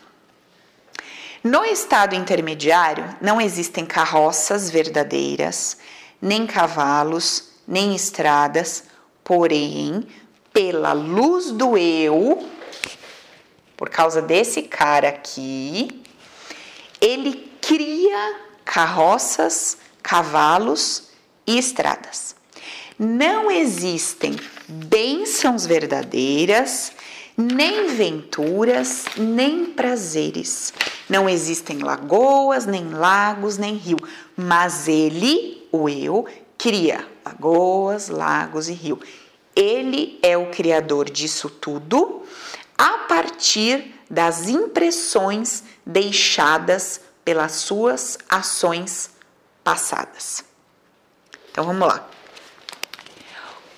No estado intermediário, não existem carroças verdadeiras, nem cavalos, nem estradas, porém, pela luz do eu, por causa desse cara aqui, ele cria carroças, cavalos e estradas. Não existem bênçãos verdadeiras, nem venturas, nem prazeres. Não existem lagoas, nem lagos, nem rio, mas ele, o eu, cria lagoas, lagos e rio. Ele é o criador disso tudo a partir das impressões deixadas pelas suas ações passadas. Então vamos lá.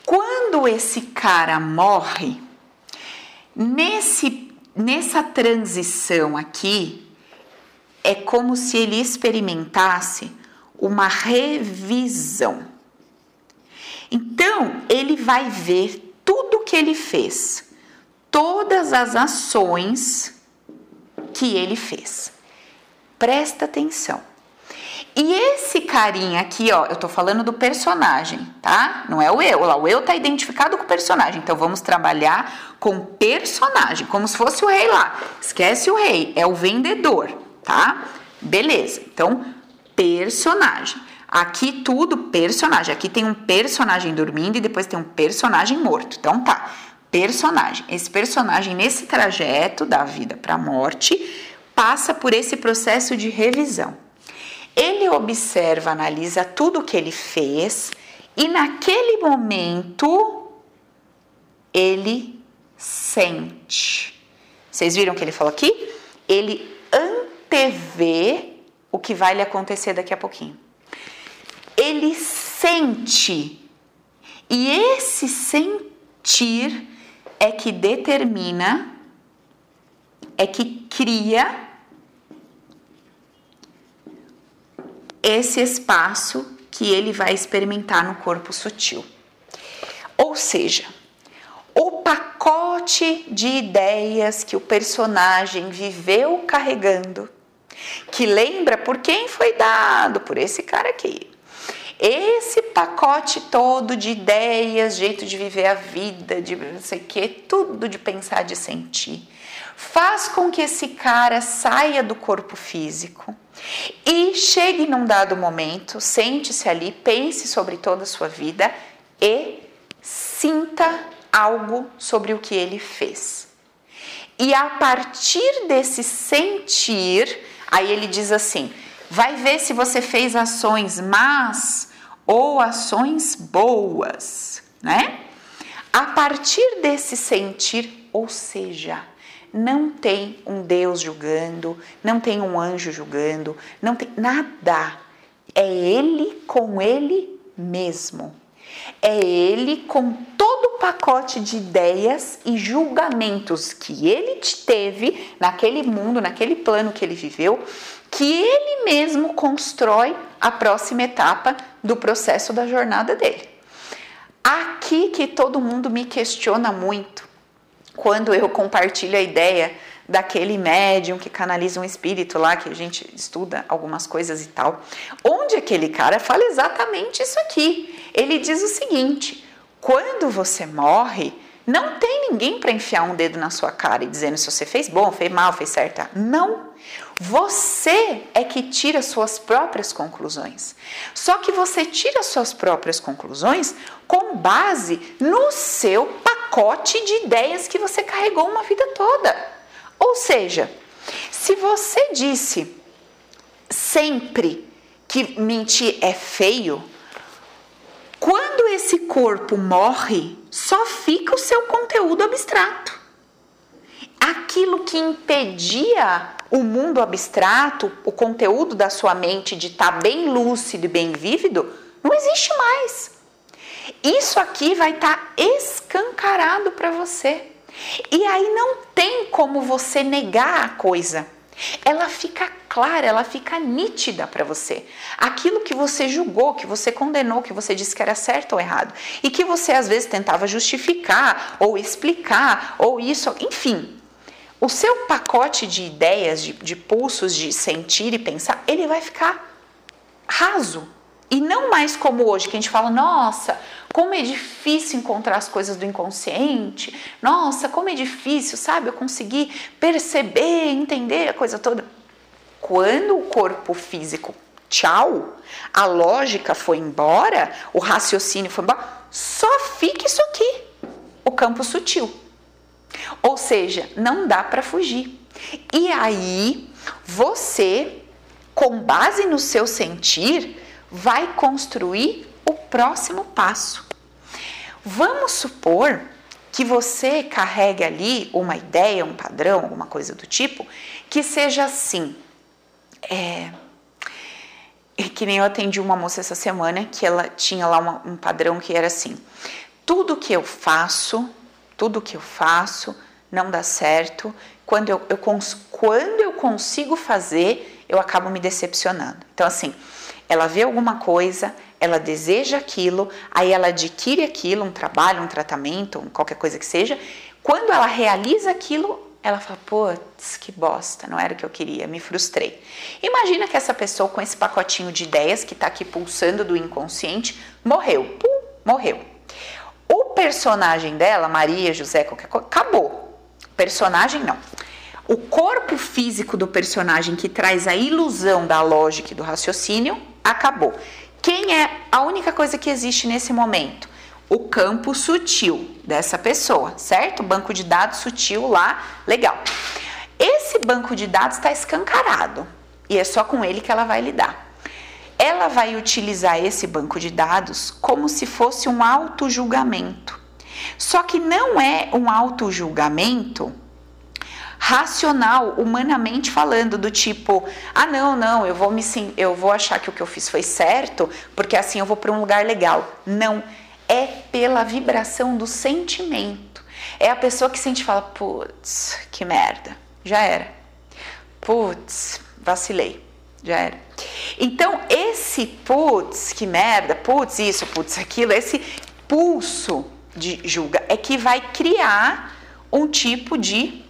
Quando esse cara morre, Nesse, nessa transição aqui, é como se ele experimentasse uma revisão. Então, ele vai ver tudo que ele fez, todas as ações que ele fez. Presta atenção. E esse carinha aqui, ó, eu tô falando do personagem, tá? Não é o eu. Lá, o eu tá identificado com o personagem. Então vamos trabalhar com personagem, como se fosse o rei lá. Esquece o rei, é o vendedor, tá? Beleza. Então, personagem. Aqui tudo personagem. Aqui tem um personagem dormindo e depois tem um personagem morto. Então tá. Personagem. Esse personagem nesse trajeto da vida para a morte passa por esse processo de revisão. Ele observa, analisa tudo o que ele fez e naquele momento ele sente. Vocês viram o que ele falou aqui? Ele antevê o que vai lhe acontecer daqui a pouquinho. Ele sente. E esse sentir é que determina, é que cria esse espaço que ele vai experimentar no corpo sutil. Ou seja, o pacote de ideias que o personagem viveu carregando, que lembra por quem foi dado, por esse cara aqui. Esse pacote todo de ideias, jeito de viver a vida, de não sei o que, tudo de pensar, de sentir, faz com que esse cara saia do corpo físico e chegue num dado momento, sente-se ali, pense sobre toda a sua vida e sinta algo sobre o que ele fez. E a partir desse sentir, aí ele diz assim: vai ver se você fez ações más ou ações boas, né? A partir desse sentir, ou seja, não tem um Deus julgando, não tem um anjo julgando, não tem nada. É ele com ele mesmo. É ele com todo o pacote de ideias e julgamentos que ele teve naquele mundo, naquele plano que ele viveu, que ele mesmo constrói a próxima etapa do processo da jornada dele. Aqui que todo mundo me questiona muito quando eu compartilho a ideia daquele médium que canaliza um espírito lá, que a gente estuda algumas coisas e tal, onde aquele cara fala exatamente isso aqui. Ele diz o seguinte: quando você morre, não tem ninguém para enfiar um dedo na sua cara e dizendo se você fez bom, fez mal, fez certo. Não. Você é que tira suas próprias conclusões. Só que você tira suas próprias conclusões com base no seu pacote de ideias que você carregou uma vida toda. Ou seja, se você disse sempre que mentir é feio, quando esse corpo morre, só fica o seu conteúdo abstrato. Aquilo que impedia o mundo abstrato, o conteúdo da sua mente de estar tá bem lúcido e bem vívido, não existe mais. Isso aqui vai estar tá escancarado para você. E aí não tem como você negar a coisa ela fica clara, ela fica nítida para você. Aquilo que você julgou, que você condenou, que você disse que era certo ou errado, e que você às vezes tentava justificar ou explicar, ou isso, enfim. O seu pacote de ideias, de, de pulsos de sentir e pensar, ele vai ficar raso. E não mais como hoje, que a gente fala, nossa, como é difícil encontrar as coisas do inconsciente. Nossa, como é difícil, sabe? Eu consegui perceber, entender a coisa toda. Quando o corpo físico, tchau, a lógica foi embora, o raciocínio foi embora, só fica isso aqui, o campo sutil. Ou seja, não dá para fugir. E aí, você, com base no seu sentir, vai construir o próximo passo. Vamos supor que você carregue ali uma ideia, um padrão, alguma coisa do tipo, que seja assim. É, que nem eu atendi uma moça essa semana que ela tinha lá uma, um padrão que era assim: tudo que eu faço, tudo que eu faço não dá certo. Quando eu, eu, quando eu consigo fazer, eu acabo me decepcionando. Então, assim, ela vê alguma coisa, ela deseja aquilo, aí ela adquire aquilo, um trabalho, um tratamento, qualquer coisa que seja. Quando ela realiza aquilo, ela fala: putz, que bosta, não era o que eu queria, me frustrei. Imagina que essa pessoa com esse pacotinho de ideias que está aqui pulsando do inconsciente morreu. Pum, morreu. O personagem dela, Maria, José, qualquer coisa, acabou. Personagem não. O corpo físico do personagem que traz a ilusão da lógica e do raciocínio acabou. Quem é a única coisa que existe nesse momento? o campo sutil dessa pessoa, certo? Banco de dados sutil lá, legal. Esse banco de dados está escancarado e é só com ele que ela vai lidar. Ela vai utilizar esse banco de dados como se fosse um auto-julgamento. Só que não é um auto-julgamento racional, humanamente falando, do tipo, ah não, não, eu vou me eu vou achar que o que eu fiz foi certo, porque assim eu vou para um lugar legal. Não é pela vibração do sentimento. É a pessoa que sente e fala: putz, que merda, já era. Putz, vacilei, já era. Então, esse putz, que merda, putz, isso, putz, aquilo, esse pulso de julga é que vai criar um tipo de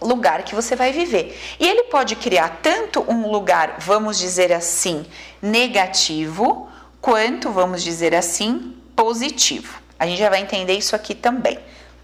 lugar que você vai viver. E ele pode criar tanto um lugar, vamos dizer assim, negativo, quanto, vamos dizer assim, positivo. A gente já vai entender isso aqui também,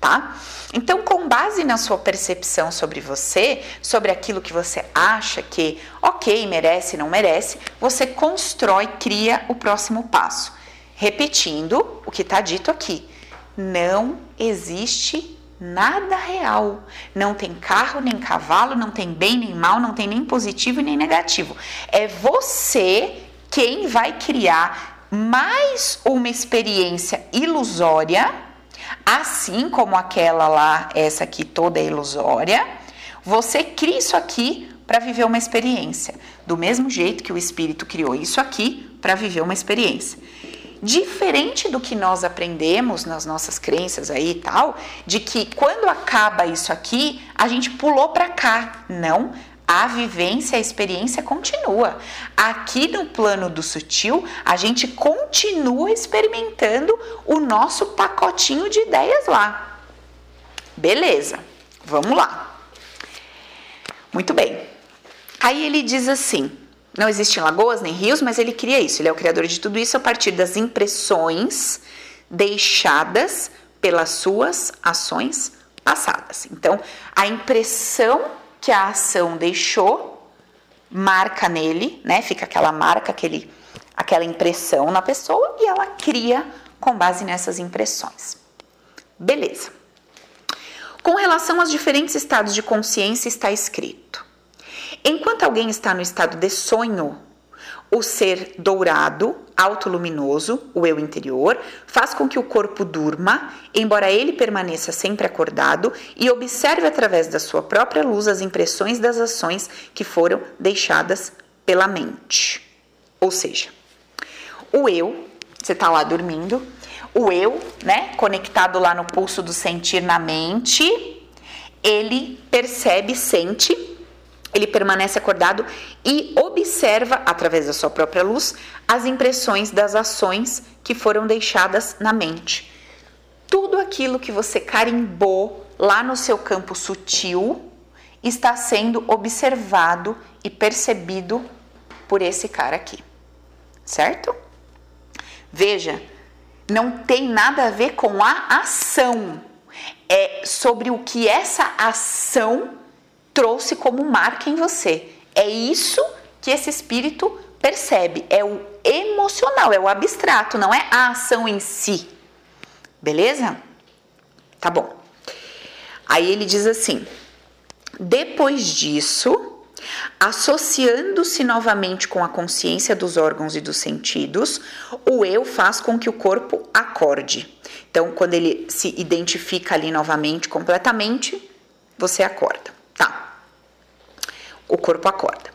tá? Então, com base na sua percepção sobre você, sobre aquilo que você acha que, ok, merece, não merece, você constrói, cria o próximo passo. Repetindo o que está dito aqui: não existe nada real. Não tem carro, nem cavalo, não tem bem nem mal, não tem nem positivo nem negativo. É você quem vai criar mais uma experiência ilusória, assim como aquela lá, essa aqui toda é ilusória, você cria isso aqui para viver uma experiência, do mesmo jeito que o espírito criou isso aqui para viver uma experiência. Diferente do que nós aprendemos nas nossas crenças aí e tal, de que quando acaba isso aqui, a gente pulou para cá. Não, a vivência, a experiência continua. Aqui no plano do sutil, a gente continua experimentando o nosso pacotinho de ideias lá. Beleza, vamos lá. Muito bem. Aí ele diz assim: não existem lagoas nem rios, mas ele cria isso. Ele é o criador de tudo isso a partir das impressões deixadas pelas suas ações passadas. Então, a impressão que a ação deixou, marca nele, né? Fica aquela marca, aquele, aquela impressão na pessoa e ela cria com base nessas impressões. Beleza. Com relação aos diferentes estados de consciência, está escrito: enquanto alguém está no estado de sonho, o ser dourado, autoluminoso, o eu interior, faz com que o corpo durma, embora ele permaneça sempre acordado e observe através da sua própria luz as impressões das ações que foram deixadas pela mente. Ou seja, o eu, você está lá dormindo, o eu, né, conectado lá no pulso do sentir na mente, ele percebe, sente ele permanece acordado e observa, através da sua própria luz, as impressões das ações que foram deixadas na mente. Tudo aquilo que você carimbou lá no seu campo sutil está sendo observado e percebido por esse cara aqui, certo? Veja, não tem nada a ver com a ação, é sobre o que essa ação trouxe como marca em você. É isso que esse espírito percebe, é o emocional, é o abstrato, não é a ação em si. Beleza? Tá bom. Aí ele diz assim: depois disso, associando-se novamente com a consciência dos órgãos e dos sentidos, o eu faz com que o corpo acorde. Então, quando ele se identifica ali novamente completamente, você acorda. Tá o corpo acorda.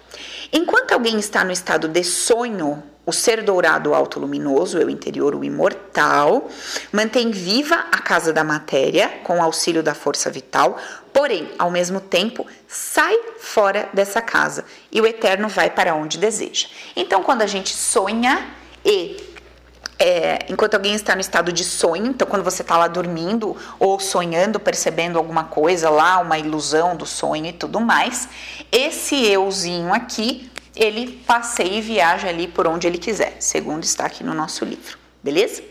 Enquanto alguém está no estado de sonho, o ser dourado autoluminoso, eu interior, o imortal, mantém viva a casa da matéria com auxílio da força vital, porém, ao mesmo tempo, sai fora dessa casa e o eterno vai para onde deseja. Então, quando a gente sonha e é, enquanto alguém está no estado de sonho, então quando você está lá dormindo ou sonhando, percebendo alguma coisa lá, uma ilusão do sonho e tudo mais, esse euzinho aqui, ele passeia e viaja ali por onde ele quiser, segundo está aqui no nosso livro, beleza?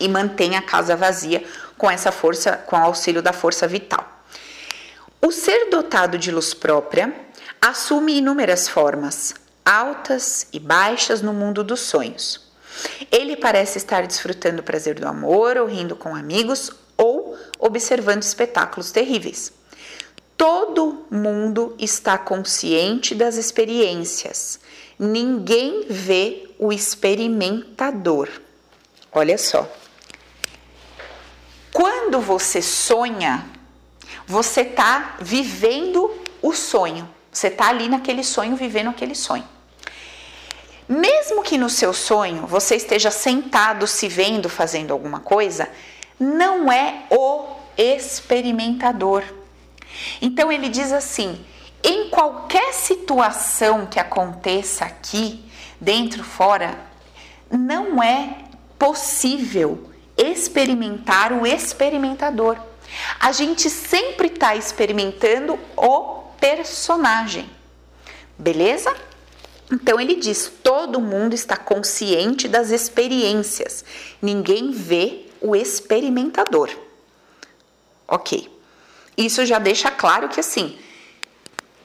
E mantém a casa vazia com essa força, com o auxílio da força vital. O ser dotado de luz própria assume inúmeras formas, altas e baixas no mundo dos sonhos. Ele parece estar desfrutando o prazer do amor, ou rindo com amigos, ou observando espetáculos terríveis. Todo mundo está consciente das experiências. Ninguém vê o experimentador. Olha só. Quando você sonha, você está vivendo o sonho. Você está ali naquele sonho, vivendo aquele sonho. Mesmo que no seu sonho você esteja sentado se vendo fazendo alguma coisa, não é o experimentador. Então ele diz assim: em qualquer situação que aconteça aqui, dentro, fora, não é possível experimentar o experimentador. A gente sempre está experimentando o personagem, beleza? Então ele diz: todo mundo está consciente das experiências, ninguém vê o experimentador. Ok, isso já deixa claro que assim,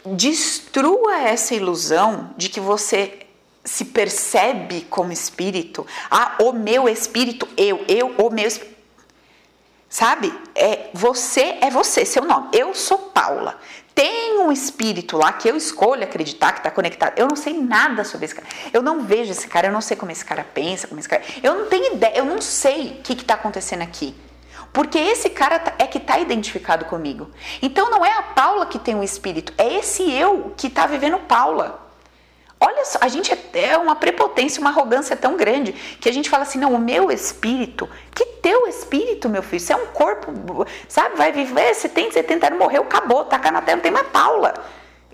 destrua essa ilusão de que você se percebe como espírito. Ah, o meu espírito, eu, eu, o meu. Sabe? É, você é você, seu nome. Eu sou Paula tem um espírito lá que eu escolho acreditar que está conectado. Eu não sei nada sobre esse cara. Eu não vejo esse cara, eu não sei como esse cara pensa, como esse cara. Eu não tenho ideia, eu não sei o que está acontecendo aqui. Porque esse cara tá, é que está identificado comigo. Então não é a Paula que tem um espírito, é esse eu que está vivendo Paula. Olha só, a gente é, é uma prepotência, uma arrogância tão grande que a gente fala assim: não, o meu espírito, que teu espírito, meu filho, você é um corpo, sabe, vai viver, você tem 70 anos, morreu, acabou, taca na terra, não tem mais Paula.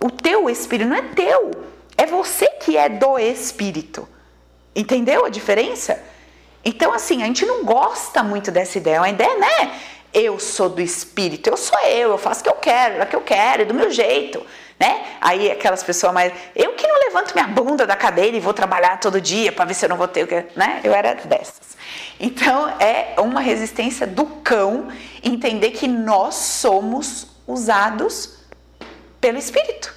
O teu espírito não é teu, é você que é do espírito. Entendeu a diferença? Então, assim, a gente não gosta muito dessa ideia. A ideia, né? Eu sou do espírito, eu sou eu, eu faço o que eu quero, é o que eu quero, é do meu jeito né? Aí aquelas pessoas mais, eu que não levanto minha bunda da cadeira e vou trabalhar todo dia para ver se eu não vou ter o né? Eu era dessas. Então é uma resistência do cão entender que nós somos usados pelo espírito.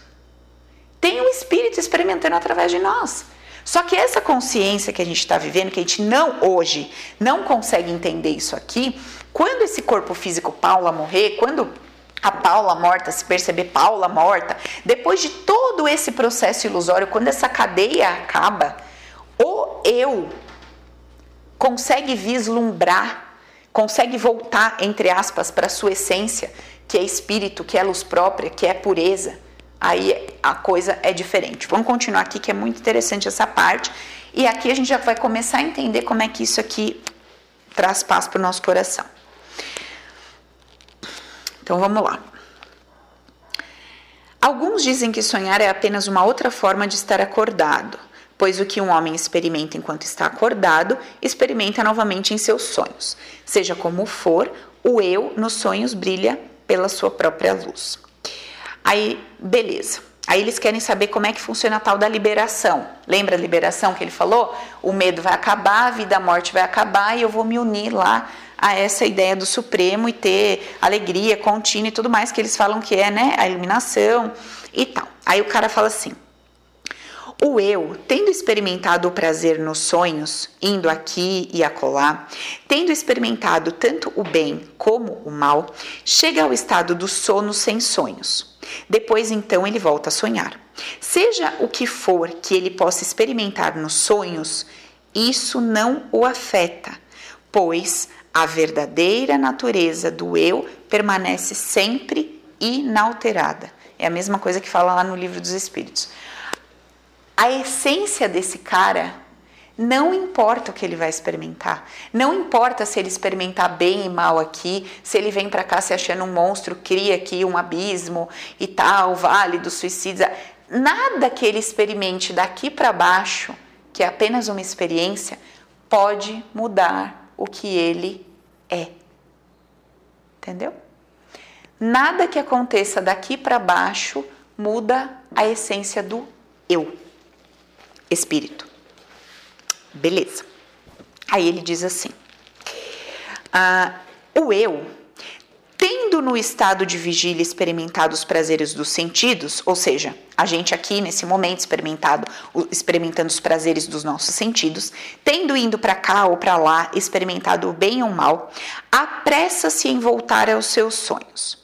Tem um espírito experimentando através de nós. Só que essa consciência que a gente está vivendo, que a gente não hoje não consegue entender isso aqui, quando esse corpo físico Paula morrer, quando a Paula morta, se perceber Paula morta, depois de todo esse processo ilusório, quando essa cadeia acaba, o eu consegue vislumbrar, consegue voltar, entre aspas, para a sua essência, que é espírito, que é luz própria, que é pureza, aí a coisa é diferente. Vamos continuar aqui, que é muito interessante essa parte. E aqui a gente já vai começar a entender como é que isso aqui traz paz para o nosso coração. Então vamos lá. Alguns dizem que sonhar é apenas uma outra forma de estar acordado, pois o que um homem experimenta enquanto está acordado, experimenta novamente em seus sonhos. Seja como for, o eu nos sonhos brilha pela sua própria luz. Aí, beleza. Aí eles querem saber como é que funciona a tal da liberação. Lembra a liberação que ele falou? O medo vai acabar, a vida, a morte vai acabar e eu vou me unir lá a essa ideia do Supremo e ter alegria contínua e tudo mais que eles falam que é, né, a iluminação e tal. Aí o cara fala assim: o eu, tendo experimentado o prazer nos sonhos, indo aqui e acolá, tendo experimentado tanto o bem como o mal, chega ao estado do sono sem sonhos. Depois, então, ele volta a sonhar. Seja o que for que ele possa experimentar nos sonhos, isso não o afeta, pois a verdadeira natureza do eu permanece sempre inalterada. É a mesma coisa que fala lá no livro dos Espíritos. A essência desse cara não importa o que ele vai experimentar. Não importa se ele experimentar bem e mal aqui, se ele vem para cá se achando um monstro, cria aqui um abismo e tal, vale dos suicídios. Nada que ele experimente daqui para baixo, que é apenas uma experiência, pode mudar o que ele é. Entendeu? Nada que aconteça daqui para baixo muda a essência do eu, espírito. Beleza. Aí ele diz assim: ah, o eu, tendo no estado de vigília experimentado os prazeres dos sentidos, ou seja, a gente aqui nesse momento experimentado, experimentando os prazeres dos nossos sentidos, tendo indo para cá ou para lá, experimentado o bem ou o mal, apressa-se em voltar aos seus sonhos.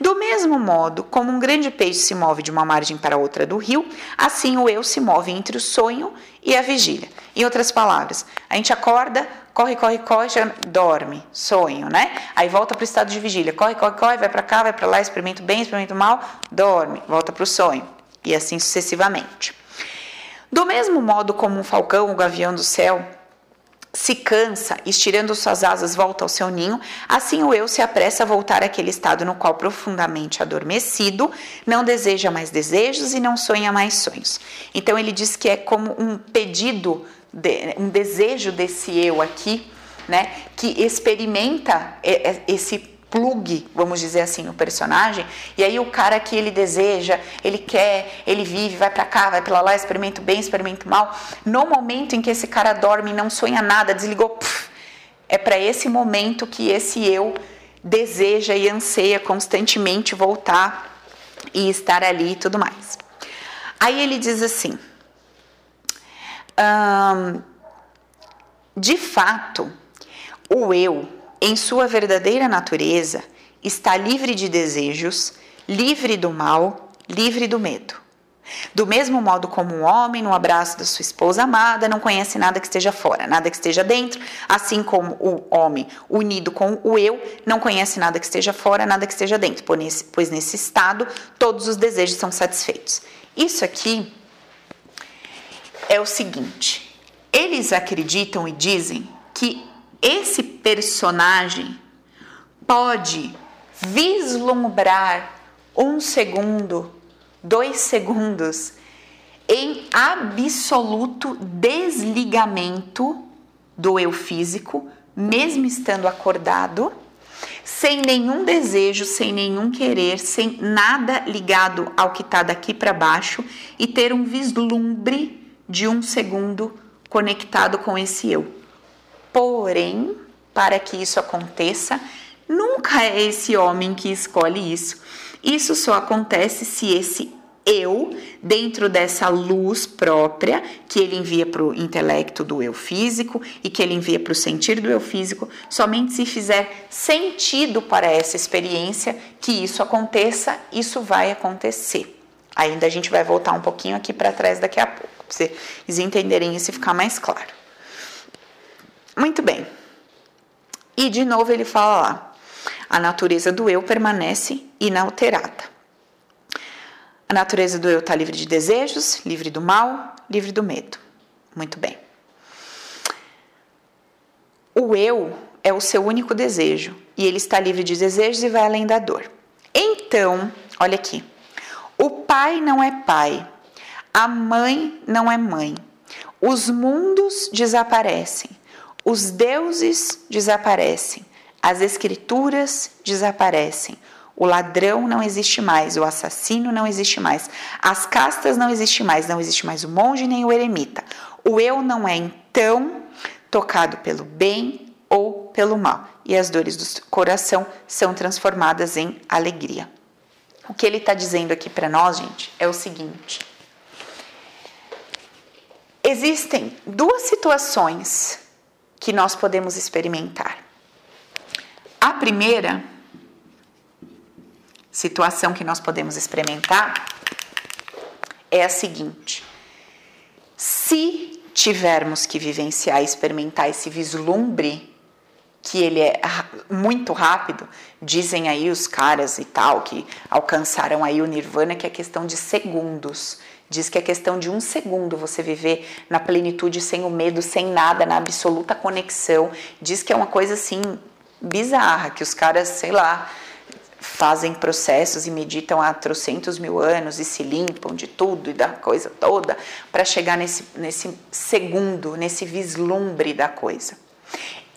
Do mesmo modo como um grande peixe se move de uma margem para outra do rio, assim o eu se move entre o sonho e a vigília. Em outras palavras, a gente acorda, corre, corre, corre, já dorme, sonho, né? Aí volta para o estado de vigília, corre, corre, corre, vai para cá, vai para lá, experimenta bem, experimenta mal, dorme, volta para o sonho e assim sucessivamente. Do mesmo modo como um falcão, o gavião do céu, se cansa, estirando suas asas, volta ao seu ninho, assim o eu se apressa a voltar àquele estado no qual, profundamente adormecido, não deseja mais desejos e não sonha mais sonhos. Então ele diz que é como um pedido, de, um desejo desse eu aqui, né, que experimenta esse plug, vamos dizer assim, no personagem. E aí o cara que ele deseja, ele quer, ele vive, vai para cá, vai para lá, experimenta bem, experimenta mal. No momento em que esse cara dorme e não sonha nada, desligou, puf, é para esse momento que esse eu deseja e anseia constantemente voltar e estar ali e tudo mais. Aí ele diz assim: de fato, o eu em sua verdadeira natureza, está livre de desejos, livre do mal, livre do medo. Do mesmo modo como um homem, no abraço da sua esposa amada, não conhece nada que esteja fora, nada que esteja dentro, assim como o homem unido com o eu não conhece nada que esteja fora, nada que esteja dentro, pois nesse estado todos os desejos são satisfeitos. Isso aqui é o seguinte: eles acreditam e dizem que esse personagem pode vislumbrar um segundo, dois segundos em absoluto desligamento do eu físico, mesmo estando acordado, sem nenhum desejo, sem nenhum querer, sem nada ligado ao que está daqui para baixo e ter um vislumbre de um segundo conectado com esse eu. Porém, para que isso aconteça, nunca é esse homem que escolhe isso. Isso só acontece se esse eu, dentro dessa luz própria que ele envia para o intelecto do eu físico e que ele envia para o sentir do eu físico, somente se fizer sentido para essa experiência que isso aconteça, isso vai acontecer. Ainda a gente vai voltar um pouquinho aqui para trás daqui a pouco, para vocês entenderem isso e ficar mais claro. Muito bem. E de novo ele fala lá: a natureza do eu permanece inalterada. A natureza do eu está livre de desejos, livre do mal, livre do medo. Muito bem. O eu é o seu único desejo e ele está livre de desejos e vai além da dor. Então, olha aqui. O pai não é pai, a mãe não é mãe. Os mundos desaparecem, os deuses desaparecem, as escrituras desaparecem, o ladrão não existe mais, o assassino não existe mais, as castas não existem mais, não existe mais o monge nem o eremita. O eu não é então tocado pelo bem ou pelo mal, e as dores do coração são transformadas em alegria. O que ele está dizendo aqui para nós, gente, é o seguinte: existem duas situações que nós podemos experimentar. A primeira situação que nós podemos experimentar é a seguinte: se tivermos que vivenciar e experimentar esse vislumbre, que ele é muito rápido, dizem aí os caras e tal, que alcançaram aí o nirvana, que é questão de segundos. Diz que é questão de um segundo você viver na plenitude, sem o medo, sem nada, na absoluta conexão. Diz que é uma coisa assim bizarra, que os caras, sei lá, fazem processos e meditam há trocentos mil anos e se limpam de tudo e da coisa toda para chegar nesse, nesse segundo, nesse vislumbre da coisa.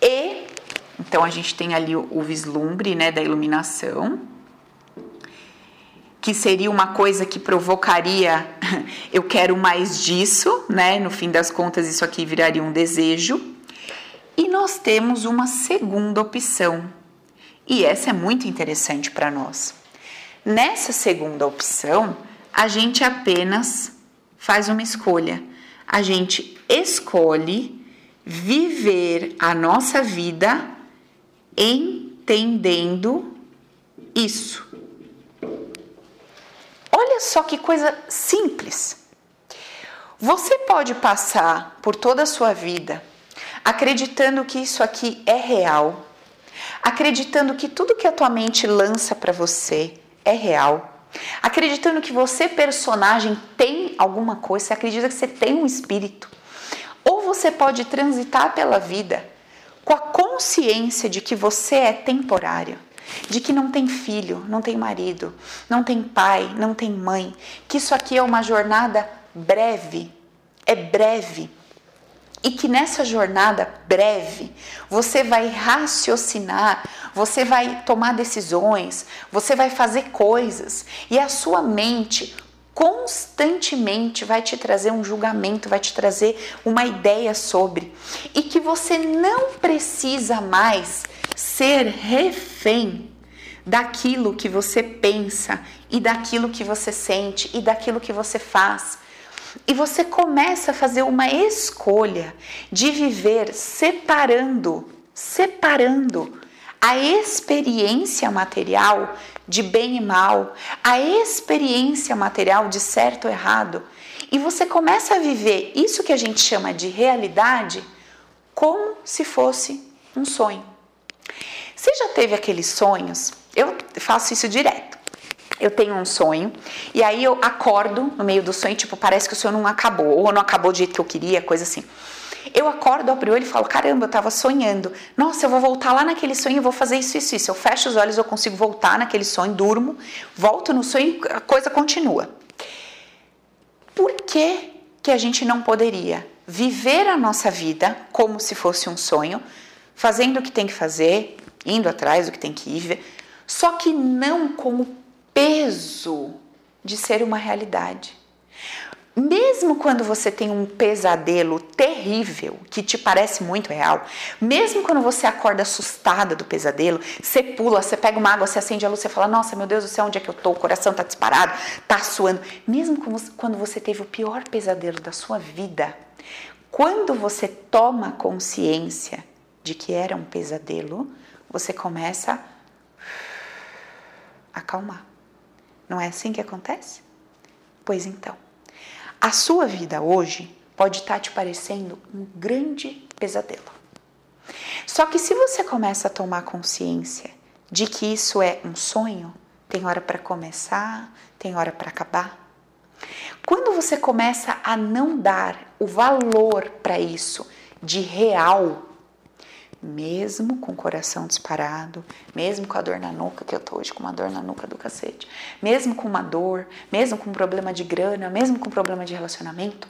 E então a gente tem ali o, o vislumbre né, da iluminação, que seria uma coisa que provocaria eu quero mais disso, né? No fim das contas, isso aqui viraria um desejo. E nós temos uma segunda opção, e essa é muito interessante para nós. Nessa segunda opção, a gente apenas faz uma escolha. A gente escolhe viver a nossa vida entendendo isso. Olha só que coisa simples. Você pode passar por toda a sua vida acreditando que isso aqui é real, acreditando que tudo que a tua mente lança para você é real, acreditando que você, personagem, tem alguma coisa, você acredita que você tem um espírito. Ou você pode transitar pela vida com a consciência de que você é temporário, de que não tem filho, não tem marido, não tem pai, não tem mãe, que isso aqui é uma jornada breve, é breve. E que nessa jornada breve você vai raciocinar, você vai tomar decisões, você vai fazer coisas e a sua mente constantemente vai te trazer um julgamento, vai te trazer uma ideia sobre. E que você não precisa mais ser refém daquilo que você pensa e daquilo que você sente e daquilo que você faz e você começa a fazer uma escolha de viver separando, separando a experiência material de bem e mal, a experiência material de certo ou errado. E você começa a viver isso que a gente chama de realidade como se fosse um sonho. Você já teve aqueles sonhos? Eu faço isso direto eu tenho um sonho e aí eu acordo no meio do sonho, tipo, parece que o sonho não acabou, ou não acabou do jeito que eu queria, coisa assim. Eu acordo, abro o olho e falo: caramba, eu tava sonhando. Nossa, eu vou voltar lá naquele sonho e vou fazer isso, isso, isso. Eu fecho os olhos, eu consigo voltar naquele sonho, durmo, volto no sonho a coisa continua. Por que, que a gente não poderia viver a nossa vida como se fosse um sonho, fazendo o que tem que fazer, indo atrás do que tem que ir, só que não como peso de ser uma realidade. Mesmo quando você tem um pesadelo terrível que te parece muito real, mesmo quando você acorda assustada do pesadelo, você pula, você pega uma água, você acende a luz, você fala: Nossa, meu Deus do céu, onde é que eu tô? O coração tá disparado, tá suando. Mesmo quando você teve o pior pesadelo da sua vida, quando você toma consciência de que era um pesadelo, você começa a acalmar. Não é assim que acontece? Pois então, a sua vida hoje pode estar te parecendo um grande pesadelo. Só que se você começa a tomar consciência de que isso é um sonho, tem hora para começar, tem hora para acabar. Quando você começa a não dar o valor para isso de real, mesmo com o coração disparado, mesmo com a dor na nuca, que eu tô hoje com uma dor na nuca do cacete, mesmo com uma dor, mesmo com um problema de grana, mesmo com um problema de relacionamento,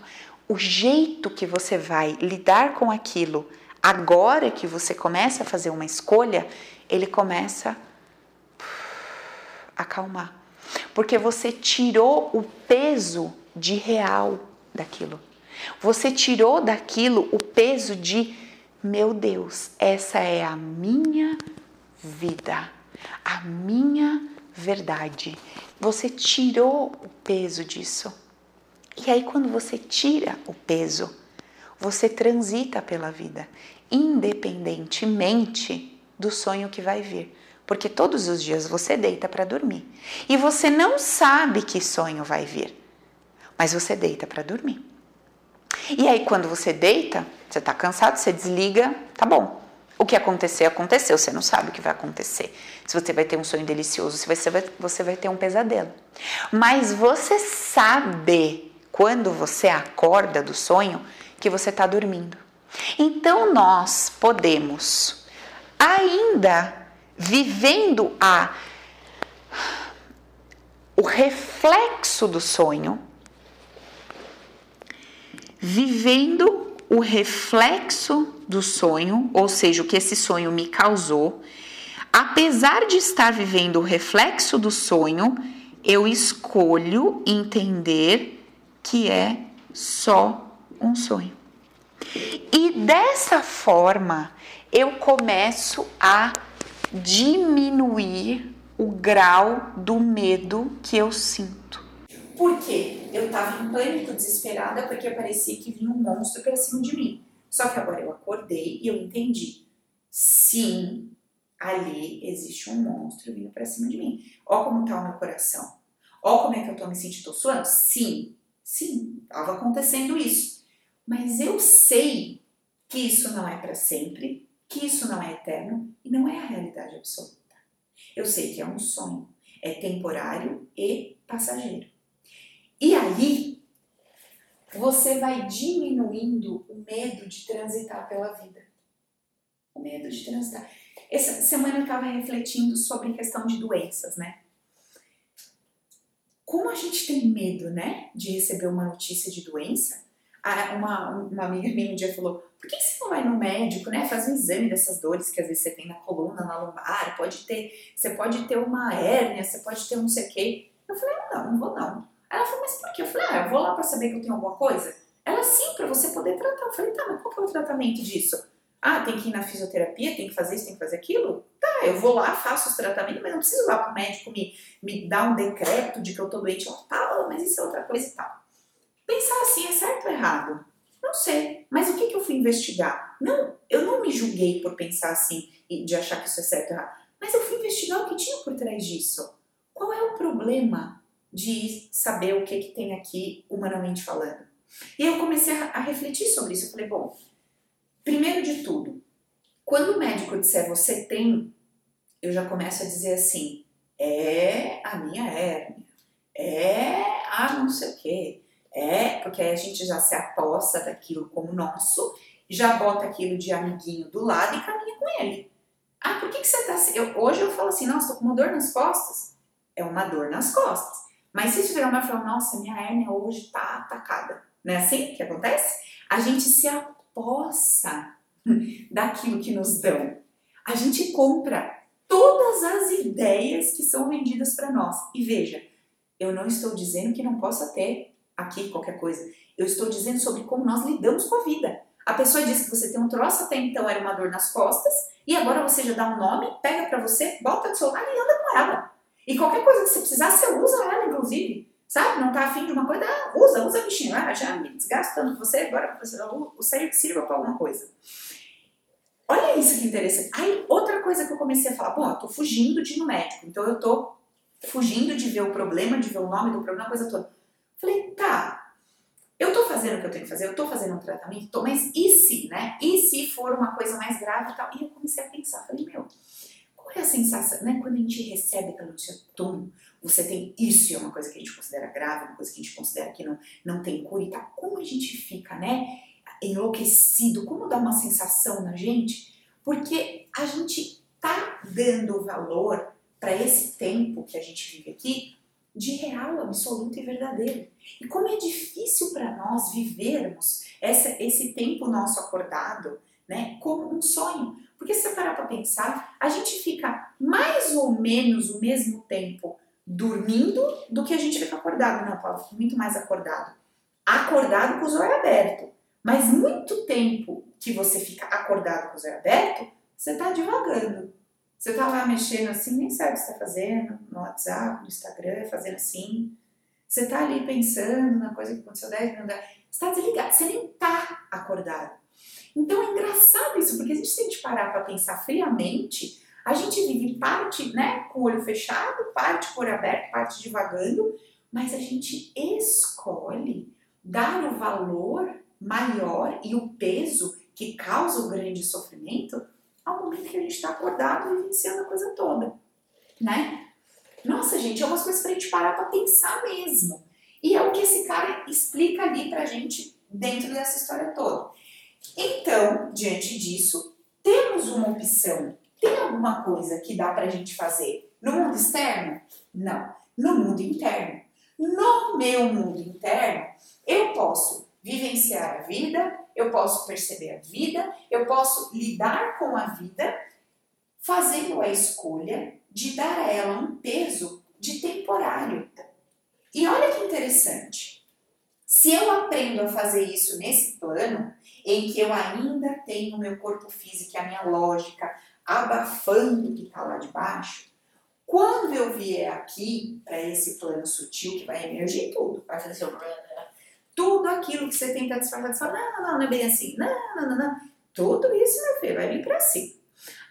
o jeito que você vai lidar com aquilo agora que você começa a fazer uma escolha, ele começa a acalmar. Porque você tirou o peso de real daquilo. Você tirou daquilo o peso de meu Deus, essa é a minha vida, a minha verdade. Você tirou o peso disso. E aí, quando você tira o peso, você transita pela vida, independentemente do sonho que vai vir. Porque todos os dias você deita para dormir. E você não sabe que sonho vai vir, mas você deita para dormir. E aí, quando você deita, você está cansado, você desliga, tá bom. O que acontecer, aconteceu. Você não sabe o que vai acontecer. Se você vai ter um sonho delicioso, se você vai, você vai ter um pesadelo. Mas você sabe, quando você acorda do sonho, que você está dormindo. Então, nós podemos, ainda vivendo a o reflexo do sonho, vivendo o reflexo do sonho, ou seja, o que esse sonho me causou, apesar de estar vivendo o reflexo do sonho, eu escolho entender que é só um sonho. E dessa forma eu começo a diminuir o grau do medo que eu sinto. Por quê? Eu estava em pânico, desesperada, porque parecia que vinha um monstro para cima de mim. Só que agora eu acordei e eu entendi. Sim, ali existe um monstro vindo para cima de mim. Ó como tá o meu coração. Ó como é que eu tô me sentindo, tô suando? Sim, sim, estava acontecendo isso. Mas eu sei que isso não é para sempre, que isso não é eterno e não é a realidade absoluta. Eu sei que é um sonho, é temporário e passageiro. E aí, você vai diminuindo o medo de transitar pela vida. O medo de transitar. Essa semana eu estava refletindo sobre questão de doenças, né? Como a gente tem medo, né, de receber uma notícia de doença, uma, uma amiga minha um dia falou: por que você não vai no médico, né? Faz um exame dessas dores que às vezes você tem na coluna, na lombar, pode ter, você pode ter uma hérnia, você pode ter um não sei o quê. Eu falei, não, não vou não. Ela falou, mas por quê? Eu falei, ah, eu vou lá pra saber que eu tenho alguma coisa. Ela, sim, pra você poder tratar. Eu falei, tá, mas qual que é o tratamento disso? Ah, tem que ir na fisioterapia, tem que fazer isso, tem que fazer aquilo? Tá, eu vou lá, faço os tratamentos, mas não preciso ir lá pro médico me, me dar um decreto de que eu tô doente. Ela, tá, mas isso é outra coisa e tal. Pensar assim é certo ou errado? Não sei. Mas o que, que eu fui investigar? Não, eu não me julguei por pensar assim e de achar que isso é certo ou errado. Mas eu fui investigar o que tinha por trás disso. Qual é o problema de saber o que, que tem aqui humanamente falando? E eu comecei a, refletir sobre isso. Eu falei, bom, primeiro de tudo, quando o médico disser você tem, eu já começo a dizer assim, é a minha hérnia, é a não sei o quê, é, porque aí a gente já se aposta daquilo como nosso, já bota aquilo de amiguinho do lado e caminha com ele. Ah, por que, que você tá? Eu, hoje eu falo assim, nossa, tô com uma dor nas costas. É uma dor nas costas. Mas se tiver uma fala, nossa, minha hérnia hoje tá atacada. Não é assim que acontece? A gente se aposta daquilo que nos dão. A gente compra todas as ideias que são vendidas para nós. E veja, eu não estou dizendo que não possa ter aqui qualquer coisa. Eu estou dizendo sobre como nós lidamos com a vida. A pessoa diz que você tem um troço, até então era uma dor nas costas, e agora você já dá um nome, pega para você, bota do seu lado e anda com ela. E qualquer coisa que você precisar, você usa ela, inclusive. Sabe? Não tá afim de uma coisa, ah, usa, usa bichinho. Ah, já me desgasto tanto você, agora você sirva para alguma coisa. Olha isso que interessante. Aí, outra coisa que eu comecei a falar, bom, eu tô fugindo de ir no médico, então eu tô fugindo de ver o problema, de ver o nome do problema, a coisa toda. Falei, tá, eu tô fazendo o que eu tenho que fazer, eu tô fazendo um tratamento, tô, mas e se, né? E se for uma coisa mais grave e tal? E eu comecei a pensar, falei, meu, é a sensação, né? Quando a gente recebe aquela tom, você tem isso e é uma coisa que a gente considera grave, uma coisa que a gente considera que não, não tem cura e tal. Como a gente fica, né? Enlouquecido, como dá uma sensação na gente? Porque a gente tá dando valor para esse tempo que a gente vive aqui de real, absoluto e verdadeiro. E como é difícil para nós vivermos essa, esse tempo nosso acordado, né, como um sonho. Porque se você parar para pensar, a gente fica mais ou menos o mesmo tempo dormindo do que a gente fica acordado. Não, Paulo, muito mais acordado. Acordado com os olhos abertos. Mas muito tempo que você fica acordado com os olhos abertos, você está divagando. Você tá lá mexendo assim, nem sabe o que está fazendo, no WhatsApp, no Instagram, fazendo assim. Você tá ali pensando na coisa que aconteceu 10 minutos. Você tá desligado, você nem tá acordado. Então é engraçado isso, porque a gente, se a gente parar para pensar friamente, a gente vive parte né, com o olho fechado, parte com o olho aberto, parte divagando, mas a gente escolhe dar o valor maior e o peso que causa o grande sofrimento ao momento que a gente está acordado e vivenciando a coisa toda, né? Nossa, gente, é umas coisas pra gente parar pra pensar mesmo. E é o que esse cara explica ali pra gente dentro dessa história toda. Então, diante disso, temos uma opção. Tem alguma coisa que dá pra gente fazer no mundo externo? Não. no mundo interno. No meu mundo interno, eu posso vivenciar a vida, eu posso perceber a vida, eu posso lidar com a vida, fazendo a escolha de dar a ela um peso de temporário. E olha que interessante. Se eu aprendo a fazer isso nesse plano, em que eu ainda tenho o meu corpo físico e a minha lógica abafando o que está lá de baixo, quando eu vier aqui para esse plano sutil que vai emergir tudo, vai fazer seu tudo aquilo que você tenta disfarçar, você fala, não, não, não, não é bem assim, não, não, não, não. Tudo isso, meu filho, vai vir para cima.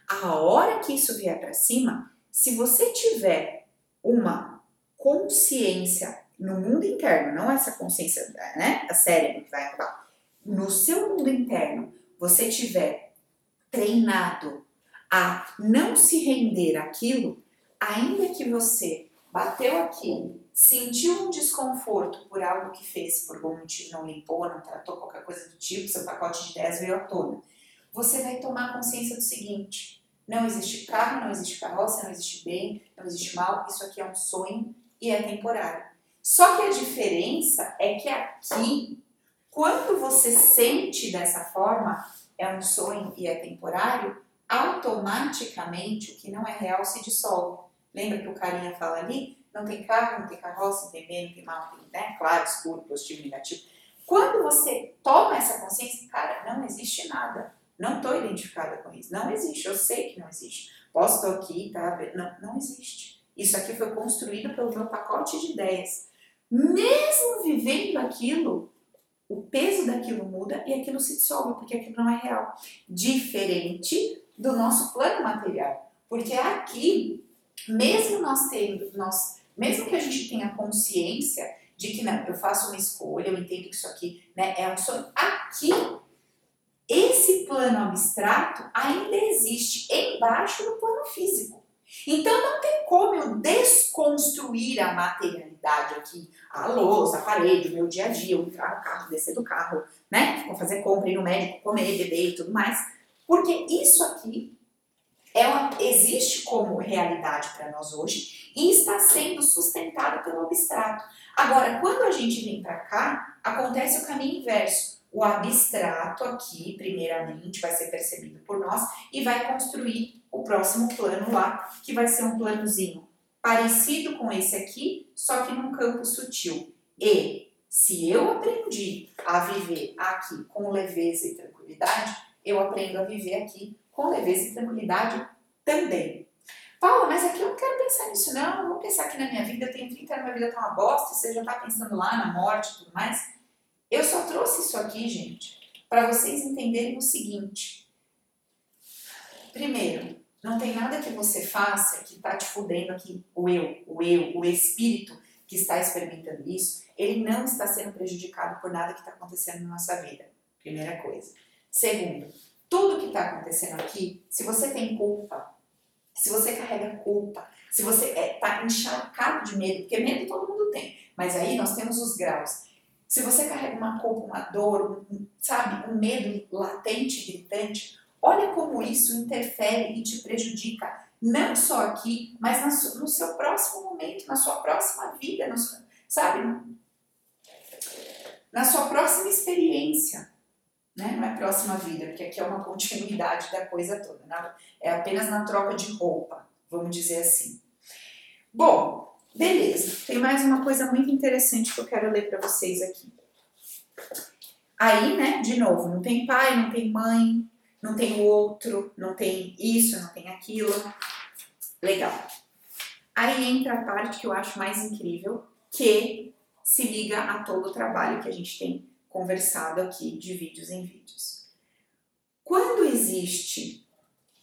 A hora que isso vier para cima, se você tiver uma consciência no mundo interno, não essa consciência, né, a cérebro que vai acabar, no seu mundo interno, você tiver treinado a não se render àquilo, ainda que você bateu aqui, sentiu um desconforto por algo que fez, por algum motivo não limpou, não tratou qualquer coisa do tipo, seu pacote de ideias veio à tona, você vai tomar consciência do seguinte: não existe carro, não existe carroça, não existe bem, não existe mal, isso aqui é um sonho e é temporário. Só que a diferença é que aqui, quando você sente dessa forma, é um sonho e é temporário, automaticamente o que não é real se dissolve. Lembra que o carinha fala ali? Não tem carro, não tem carroça, não tem bem, não tem mal, não tem, né? Claro, escuro, positivo, negativo. Quando você toma essa consciência, cara, não existe nada. Não estou identificada com isso. Não existe. Eu sei que não existe. Posso estar aqui, tá? Não, não existe. Isso aqui foi construído pelo meu pacote de ideias. Mesmo vivendo aquilo, o peso daquilo muda e aquilo se dissolve, porque aquilo não é real. Diferente do nosso plano material. Porque aqui, mesmo nós tendo, nós, mesmo que a gente tenha consciência de que não, eu faço uma escolha, eu entendo que isso aqui né, é um sonho, aqui, esse plano abstrato ainda existe embaixo do plano físico. Então não tem como eu desconstruir a materialidade aqui, a louça, a parede, o meu dia a dia, eu entrar no carro, descer do carro, né? Vou fazer compra, ir no médico, comer, beber e tudo mais. Porque isso aqui é uma, existe como realidade para nós hoje e está sendo sustentado pelo abstrato. Agora, quando a gente vem para cá, acontece o caminho inverso. O abstrato aqui, primeiramente, vai ser percebido por nós e vai construir o próximo plano lá, que vai ser um planozinho parecido com esse aqui, só que num campo sutil. E se eu aprendi a viver aqui com leveza e tranquilidade, eu aprendo a viver aqui com leveza e tranquilidade também. Paula, mas aqui eu não quero pensar nisso não, eu vou pensar aqui na minha vida, eu tenho 30 anos, minha vida tá uma bosta, você já tá pensando lá na morte e tudo mais. Eu só trouxe isso aqui, gente, para vocês entenderem o seguinte. Primeiro, não tem nada que você faça que tá te fudendo aqui, o eu, o eu, o espírito que está experimentando isso, ele não está sendo prejudicado por nada que está acontecendo na nossa vida. Primeira coisa. Segundo, tudo que está acontecendo aqui, se você tem culpa, se você carrega culpa, se você está é, tá encharcado de medo, porque medo todo mundo tem, mas aí nós temos os graus. Se você carrega uma culpa, uma dor, um, sabe, um medo latente, gritante, olha como isso interfere e te prejudica, não só aqui, mas no seu próximo momento, na sua próxima vida, no, sabe, na sua próxima experiência né? Não é próxima vida, porque aqui é uma continuidade da coisa toda. É apenas na troca de roupa, vamos dizer assim. Bom, beleza. Tem mais uma coisa muito interessante que eu quero ler para vocês aqui. Aí, né, de novo, não tem pai, não tem mãe, não tem o outro, não tem isso, não tem aquilo. Legal. Aí entra a parte que eu acho mais incrível, que se liga a todo o trabalho que a gente tem conversado aqui de vídeos em vídeos. Quando existe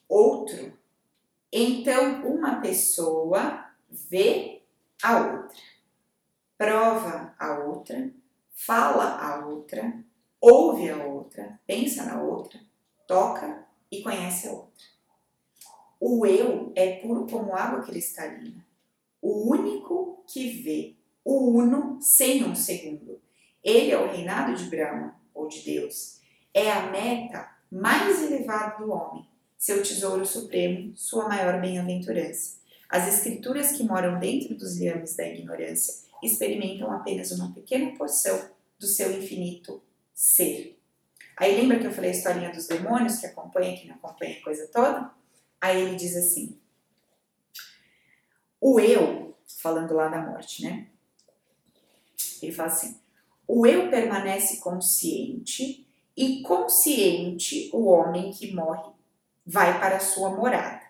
outro, então uma pessoa vê a outra, prova a outra, fala a outra, ouve a outra, pensa na outra, toca e conhece a outra. O eu é puro como água cristalina, o único que vê, o uno sem um segundo ele é o reinado de Brahma, ou de Deus. É a meta mais elevada do homem, seu tesouro supremo, sua maior bem-aventurança. As escrituras que moram dentro dos liames da ignorância experimentam apenas uma pequena porção do seu infinito ser. Aí lembra que eu falei a historinha dos demônios que acompanha, que não acompanha a coisa toda? Aí ele diz assim: o eu, falando lá da morte, né? Ele fala assim: o eu permanece consciente e consciente o homem que morre vai para a sua morada.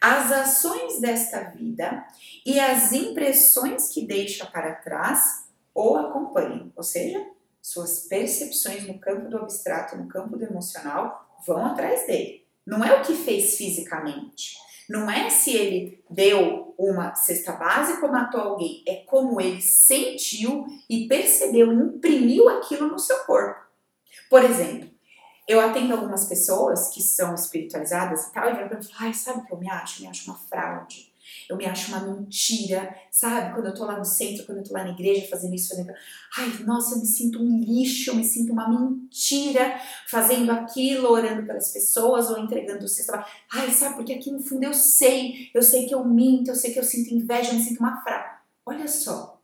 As ações desta vida e as impressões que deixa para trás o acompanham, ou seja, suas percepções no campo do abstrato, no campo do emocional, vão atrás dele. Não é o que fez fisicamente, não é se ele deu uma cesta básica ou matou alguém, é como ele sentiu e percebeu, imprimiu aquilo no seu corpo. Por exemplo, eu atendo algumas pessoas que são espiritualizadas e tal, e vêm pra ai, sabe o que eu me acho? Eu me acho uma fraude eu me acho uma mentira, sabe? Quando eu tô lá no centro, quando eu tô lá na igreja fazendo isso, fazendo aquilo. Ai, nossa, eu me sinto um lixo, eu me sinto uma mentira fazendo aquilo, orando pelas pessoas ou entregando o cesta. Ai, sabe? Porque aqui no fundo eu sei, eu sei que eu minto, eu sei que eu sinto inveja, eu me sinto uma fraca. Olha só,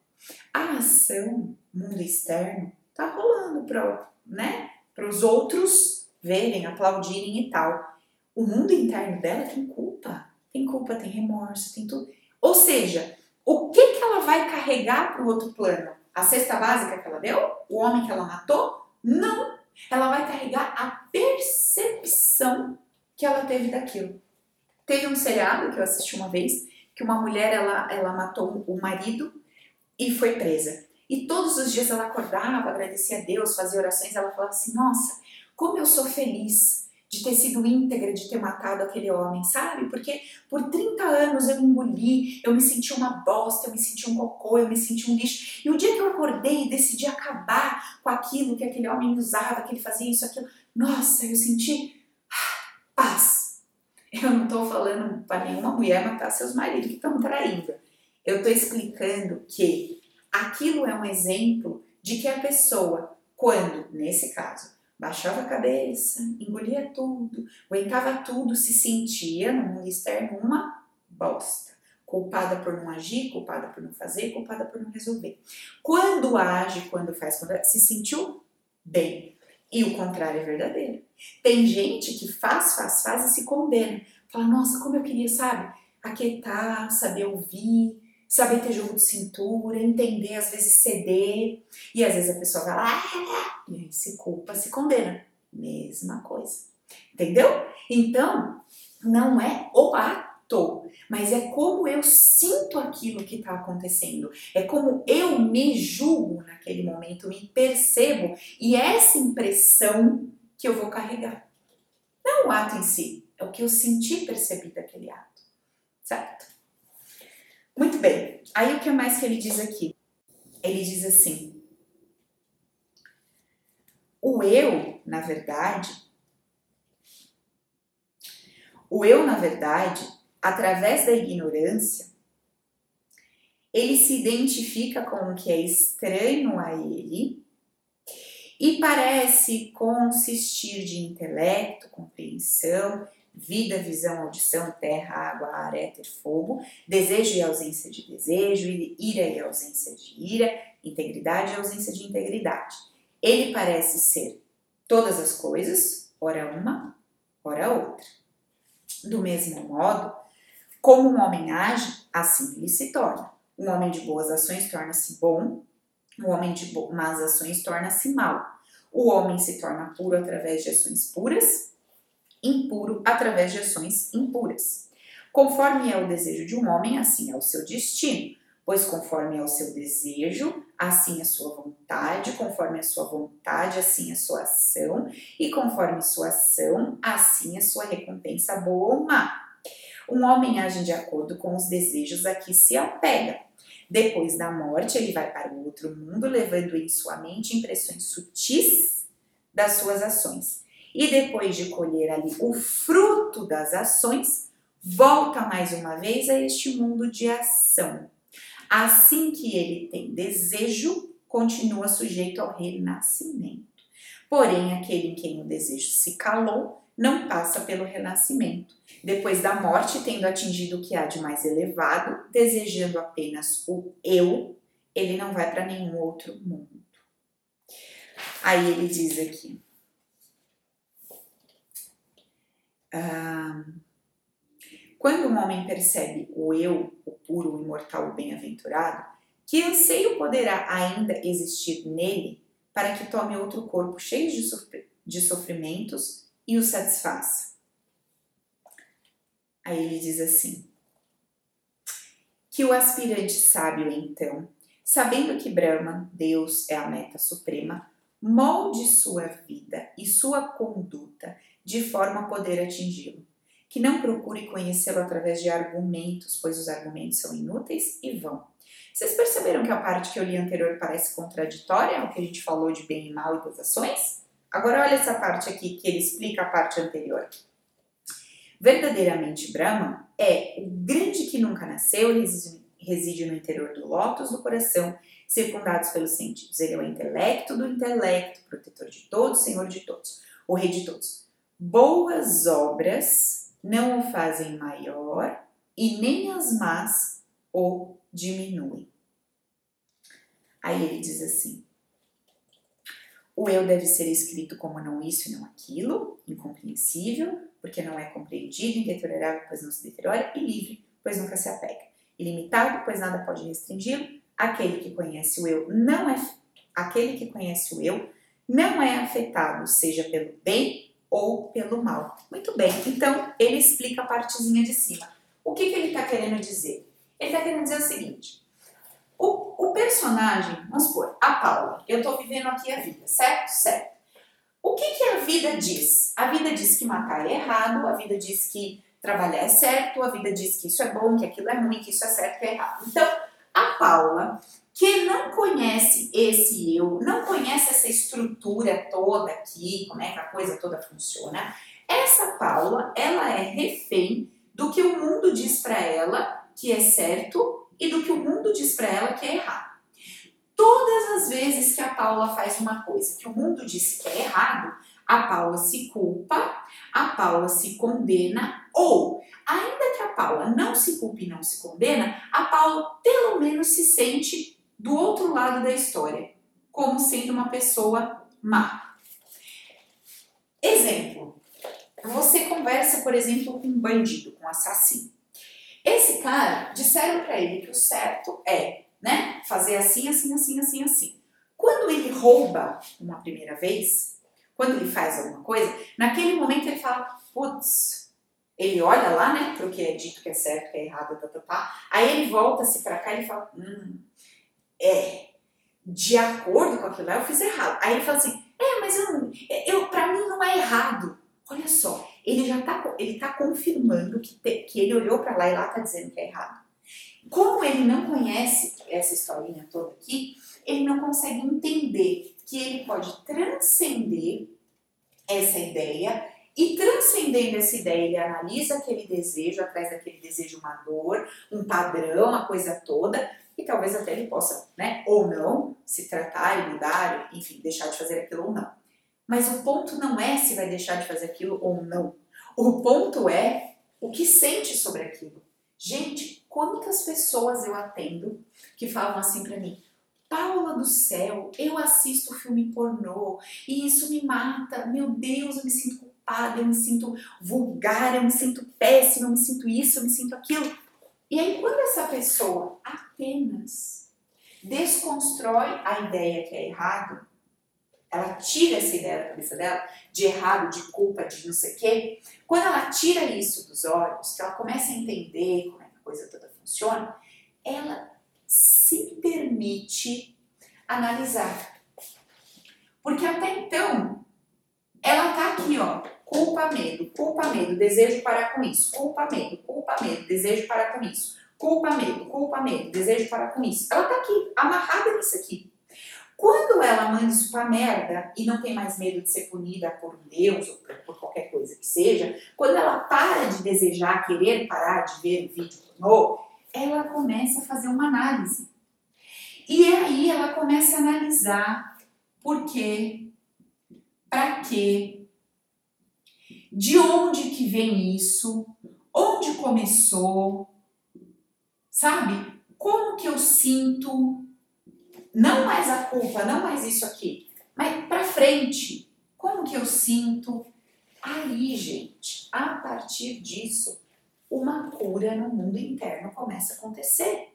a ação, mundo externo, tá rolando para né, os outros verem, aplaudirem e tal. O mundo interno dela tem culpa tem culpa, tem remorso, tem tudo. Ou seja, o que, que ela vai carregar para o outro plano? A cesta básica que ela deu? O homem que ela matou? Não! Ela vai carregar a percepção que ela teve daquilo. Teve um seriado que eu assisti uma vez que uma mulher ela, ela matou o marido e foi presa. E todos os dias ela acordava, agradecia a Deus, fazia orações. Ela falava assim: Nossa, como eu sou feliz de ter sido íntegra, de ter matado aquele homem, sabe? Porque por 30 anos eu engoli, eu me senti uma bosta, eu me senti um cocô, eu me senti um lixo. E o dia que eu acordei e decidi acabar com aquilo que aquele homem usava, que ele fazia isso, aquilo, nossa, eu senti ah, paz. Eu não estou falando para nenhuma mulher matar seus maridos que estão traindo. Eu estou explicando que aquilo é um exemplo de que a pessoa, quando, nesse caso, baixava a cabeça, engolia tudo, aguentava tudo, se sentia no mundo externo uma bosta. Culpada por não agir, culpada por não fazer, culpada por não resolver. Quando age, quando faz, quando se sentiu bem. E o contrário é verdadeiro. Tem gente que faz, faz, faz e se condena. Fala, nossa, como eu queria, sabe? Aquietar, saber ouvir, saber ter jogo de cintura, entender, às vezes ceder, e às vezes a pessoa vai lá, e aí se culpa, se condena. Mesma coisa. Entendeu? Então, não é o ato, mas é como eu sinto aquilo que está acontecendo. É como eu me julgo naquele momento, me percebo, e é essa impressão que eu vou carregar. Não o ato em si, é o que eu senti percebi daquele ato. Certo? Muito bem. Aí o que mais que ele diz aqui? Ele diz assim: o eu, na verdade, o eu, na verdade, através da ignorância, ele se identifica com o que é estranho a ele e parece consistir de intelecto, compreensão vida, visão, audição, terra, água, ar, éter, fogo, desejo e ausência de desejo, ira e ausência de ira, integridade e ausência de integridade. Ele parece ser todas as coisas, ora uma, ora outra. Do mesmo modo, como um homem age, assim ele se torna. Um homem de boas ações torna-se bom, um homem de más ações torna-se mal. O homem se torna puro através de ações puras, impuro através de ações impuras. Conforme é o desejo de um homem, assim é o seu destino, pois conforme é o seu desejo, assim é sua vontade, conforme é a sua vontade, assim é sua ação, e conforme sua ação, assim é sua recompensa boa ou má. Um homem age de acordo com os desejos a que se apega. Depois da morte, ele vai para o outro mundo, levando em sua mente impressões sutis das suas ações e depois de colher ali o fruto das ações, volta mais uma vez a este mundo de ação. Assim que ele tem desejo, continua sujeito ao renascimento. Porém, aquele em quem o desejo se calou não passa pelo renascimento. Depois da morte, tendo atingido o que há de mais elevado, desejando apenas o eu, ele não vai para nenhum outro mundo. Aí ele diz aqui. Ah, quando um homem percebe o eu, o puro, o imortal, o bem-aventurado, que anseio poderá ainda existir nele para que tome outro corpo cheio de sofrimentos e o satisfaça? Aí ele diz assim: que o aspirante sábio, então, sabendo que Brahma, Deus, é a meta suprema, molde sua vida e sua conduta de forma a poder atingi-lo. Que não procure conhecê-lo através de argumentos, pois os argumentos são inúteis e vão. Vocês perceberam que a parte que eu li anterior parece contraditória ao que a gente falou de bem e mal e das ações? Agora olha essa parte aqui que ele explica a parte anterior. Verdadeiramente Brahma é o grande que nunca nasceu e reside no interior do lótus do coração, circundados pelos sentidos. Ele é o intelecto do intelecto, protetor de todos, senhor de todos, o rei de todos. Boas obras não o fazem maior e nem as más o diminuem. Aí ele diz assim: o eu deve ser escrito como não isso e não aquilo, incompreensível, porque não é compreendido, indeteriorável, pois não se deteriora, e livre, pois nunca se apega. Ilimitado, pois nada pode restringi-lo. Aquele que conhece o eu não é aquele que conhece o eu não é afetado, seja pelo bem ou pelo mal. Muito bem, então ele explica a partezinha de cima. O que, que ele está querendo dizer? Ele está querendo dizer o seguinte: o, o personagem, vamos supor, a Paula, eu estou vivendo aqui a vida, certo? Certo. O que, que a vida diz? A vida diz que matar é errado, a vida diz que trabalhar é certo, a vida diz que isso é bom, que aquilo é ruim, que isso é certo, que é errado. Então, a Paula, que não conhece esse eu, não conhece essa estrutura toda aqui, como é que a coisa toda funciona, essa Paula, ela é refém do que o mundo diz para ela que é certo e do que o mundo diz para ela que é errado. Todas as vezes que a Paula faz uma coisa que o mundo diz que é errado, a Paula se culpa, a Paula se condena, ou, ainda que a Paula não se culpe e não se condena, a Paula pelo menos se sente do outro lado da história, como sendo uma pessoa má. Exemplo: você conversa, por exemplo, com um bandido, com um assassino. Esse cara, disseram para ele que o certo é, né, fazer assim, assim, assim, assim, assim. Quando ele rouba uma primeira vez, quando ele faz alguma coisa, naquele momento ele fala, putz, ele olha lá, né, pro que é dito que é certo, que é errado, tá, tá, tá. Aí ele volta-se para cá e fala, hum, é, de acordo com aquilo lá, eu fiz errado. Aí ele fala assim, é, mas eu, eu para mim não é errado. Olha só, ele já tá, ele tá confirmando que, te, que ele olhou para lá e lá tá dizendo que é errado. Como ele não conhece essa historinha toda aqui, ele não consegue entender que ele pode transcender essa ideia e transcendendo essa ideia, ele analisa aquele desejo, atrás daquele desejo uma dor, um padrão, a coisa toda, e talvez até ele possa, né, ou não, se tratar e mudar, enfim, deixar de fazer aquilo ou não. Mas o ponto não é se vai deixar de fazer aquilo ou não. O ponto é o que sente sobre aquilo. Gente, quantas pessoas eu atendo que falam assim para mim: Paula do céu, eu assisto filme pornô e isso me mata. Meu Deus, eu me sinto culpada, eu me sinto vulgar, eu me sinto péssima, eu me sinto isso, eu me sinto aquilo. E aí, quando essa pessoa apenas desconstrói a ideia que é errado, ela tira essa ideia da cabeça dela, de errado, de culpa, de não sei o quê, quando ela tira isso dos olhos, que ela começa a entender como é que a coisa toda funciona, ela se permite analisar. Porque até então, ela tá aqui, ó, culpa, medo, culpa, medo, desejo parar com isso, culpa, medo, culpa, medo, desejo parar com isso, culpa, medo, culpa, medo, desejo parar com isso. Ela tá aqui, amarrada nisso aqui. Quando ela manda isso pra merda e não tem mais medo de ser punida por Deus ou por qualquer coisa que seja, quando ela para de desejar, querer parar de ver o vídeo pornô, ela começa a fazer uma análise. E aí ela começa a analisar por quê, Para quê? De onde que vem isso? Onde começou? Sabe? Como que eu sinto? Não mais a culpa, não mais isso aqui, mas para frente. Como que eu sinto? Aí, gente, a partir disso, uma cura no mundo interno começa a acontecer.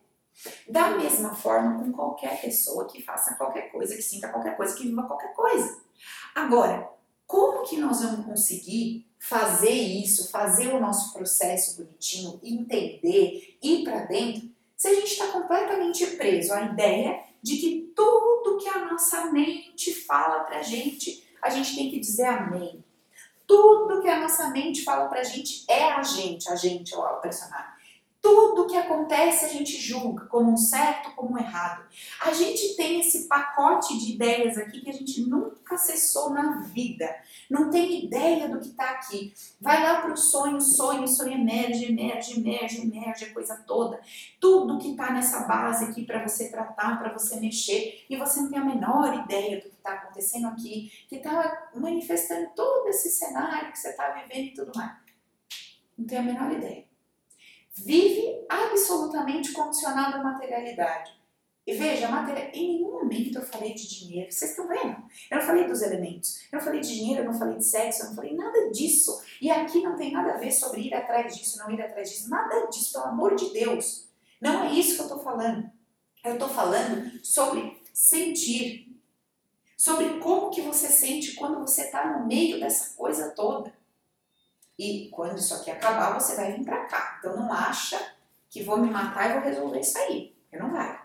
Da mesma forma com qualquer pessoa que faça qualquer coisa, que sinta qualquer coisa, que viva qualquer coisa. Agora, como que nós vamos conseguir fazer isso, fazer o nosso processo bonitinho, entender, ir para dentro, se a gente está completamente preso à ideia de que tudo que a nossa mente fala para a gente, a gente tem que dizer amém. Tudo que a nossa mente fala pra gente é a gente, a gente, ó, o personagem. Tudo que acontece a gente julga como um certo, como um errado. A gente tem esse pacote de ideias aqui que a gente nunca acessou na vida. Não tem ideia do que está aqui. Vai lá para o sonho, sonho, sonho emerge, emerge, emerge, emerge, a coisa toda. Tudo que está nessa base aqui para você tratar, para você mexer, e você não tem a menor ideia do que está acontecendo aqui, que está manifestando todo esse cenário que você está vivendo e tudo mais. Não tem a menor ideia vive absolutamente condicionado à materialidade. E veja, matéria, em nenhum momento eu falei de dinheiro. Vocês estão vendo? Eu não falei dos elementos. Eu não falei de dinheiro, eu não falei de sexo, eu não falei nada disso. E aqui não tem nada a ver sobre ir atrás disso, não ir atrás disso. Nada disso, pelo amor de Deus. Não é isso que eu estou falando. Eu estou falando sobre sentir. Sobre como que você sente quando você está no meio dessa coisa toda. E quando isso aqui acabar, você vai vir para cá. Então não acha que vou me matar e vou resolver isso aí. Porque não vai.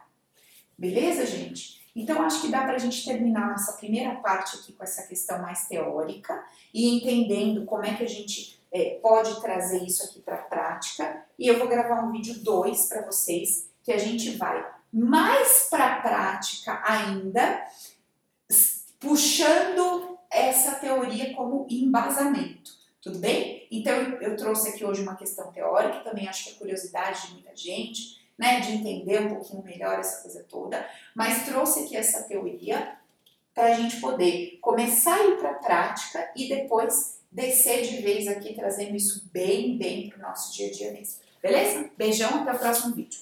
Beleza, gente? Então acho que dá para a gente terminar nossa primeira parte aqui com essa questão mais teórica e entendendo como é que a gente é, pode trazer isso aqui para a prática. E eu vou gravar um vídeo 2 para vocês que a gente vai mais para a prática ainda, puxando essa teoria como embasamento. Tudo bem? Então eu trouxe aqui hoje uma questão teórica, também acho que é curiosidade de muita gente, né, de entender um pouquinho melhor essa coisa toda, mas trouxe aqui essa teoria para a gente poder começar a ir para a prática e depois descer de vez aqui trazendo isso bem, bem para o nosso dia a dia mesmo. Beleza? Beijão, até o próximo vídeo.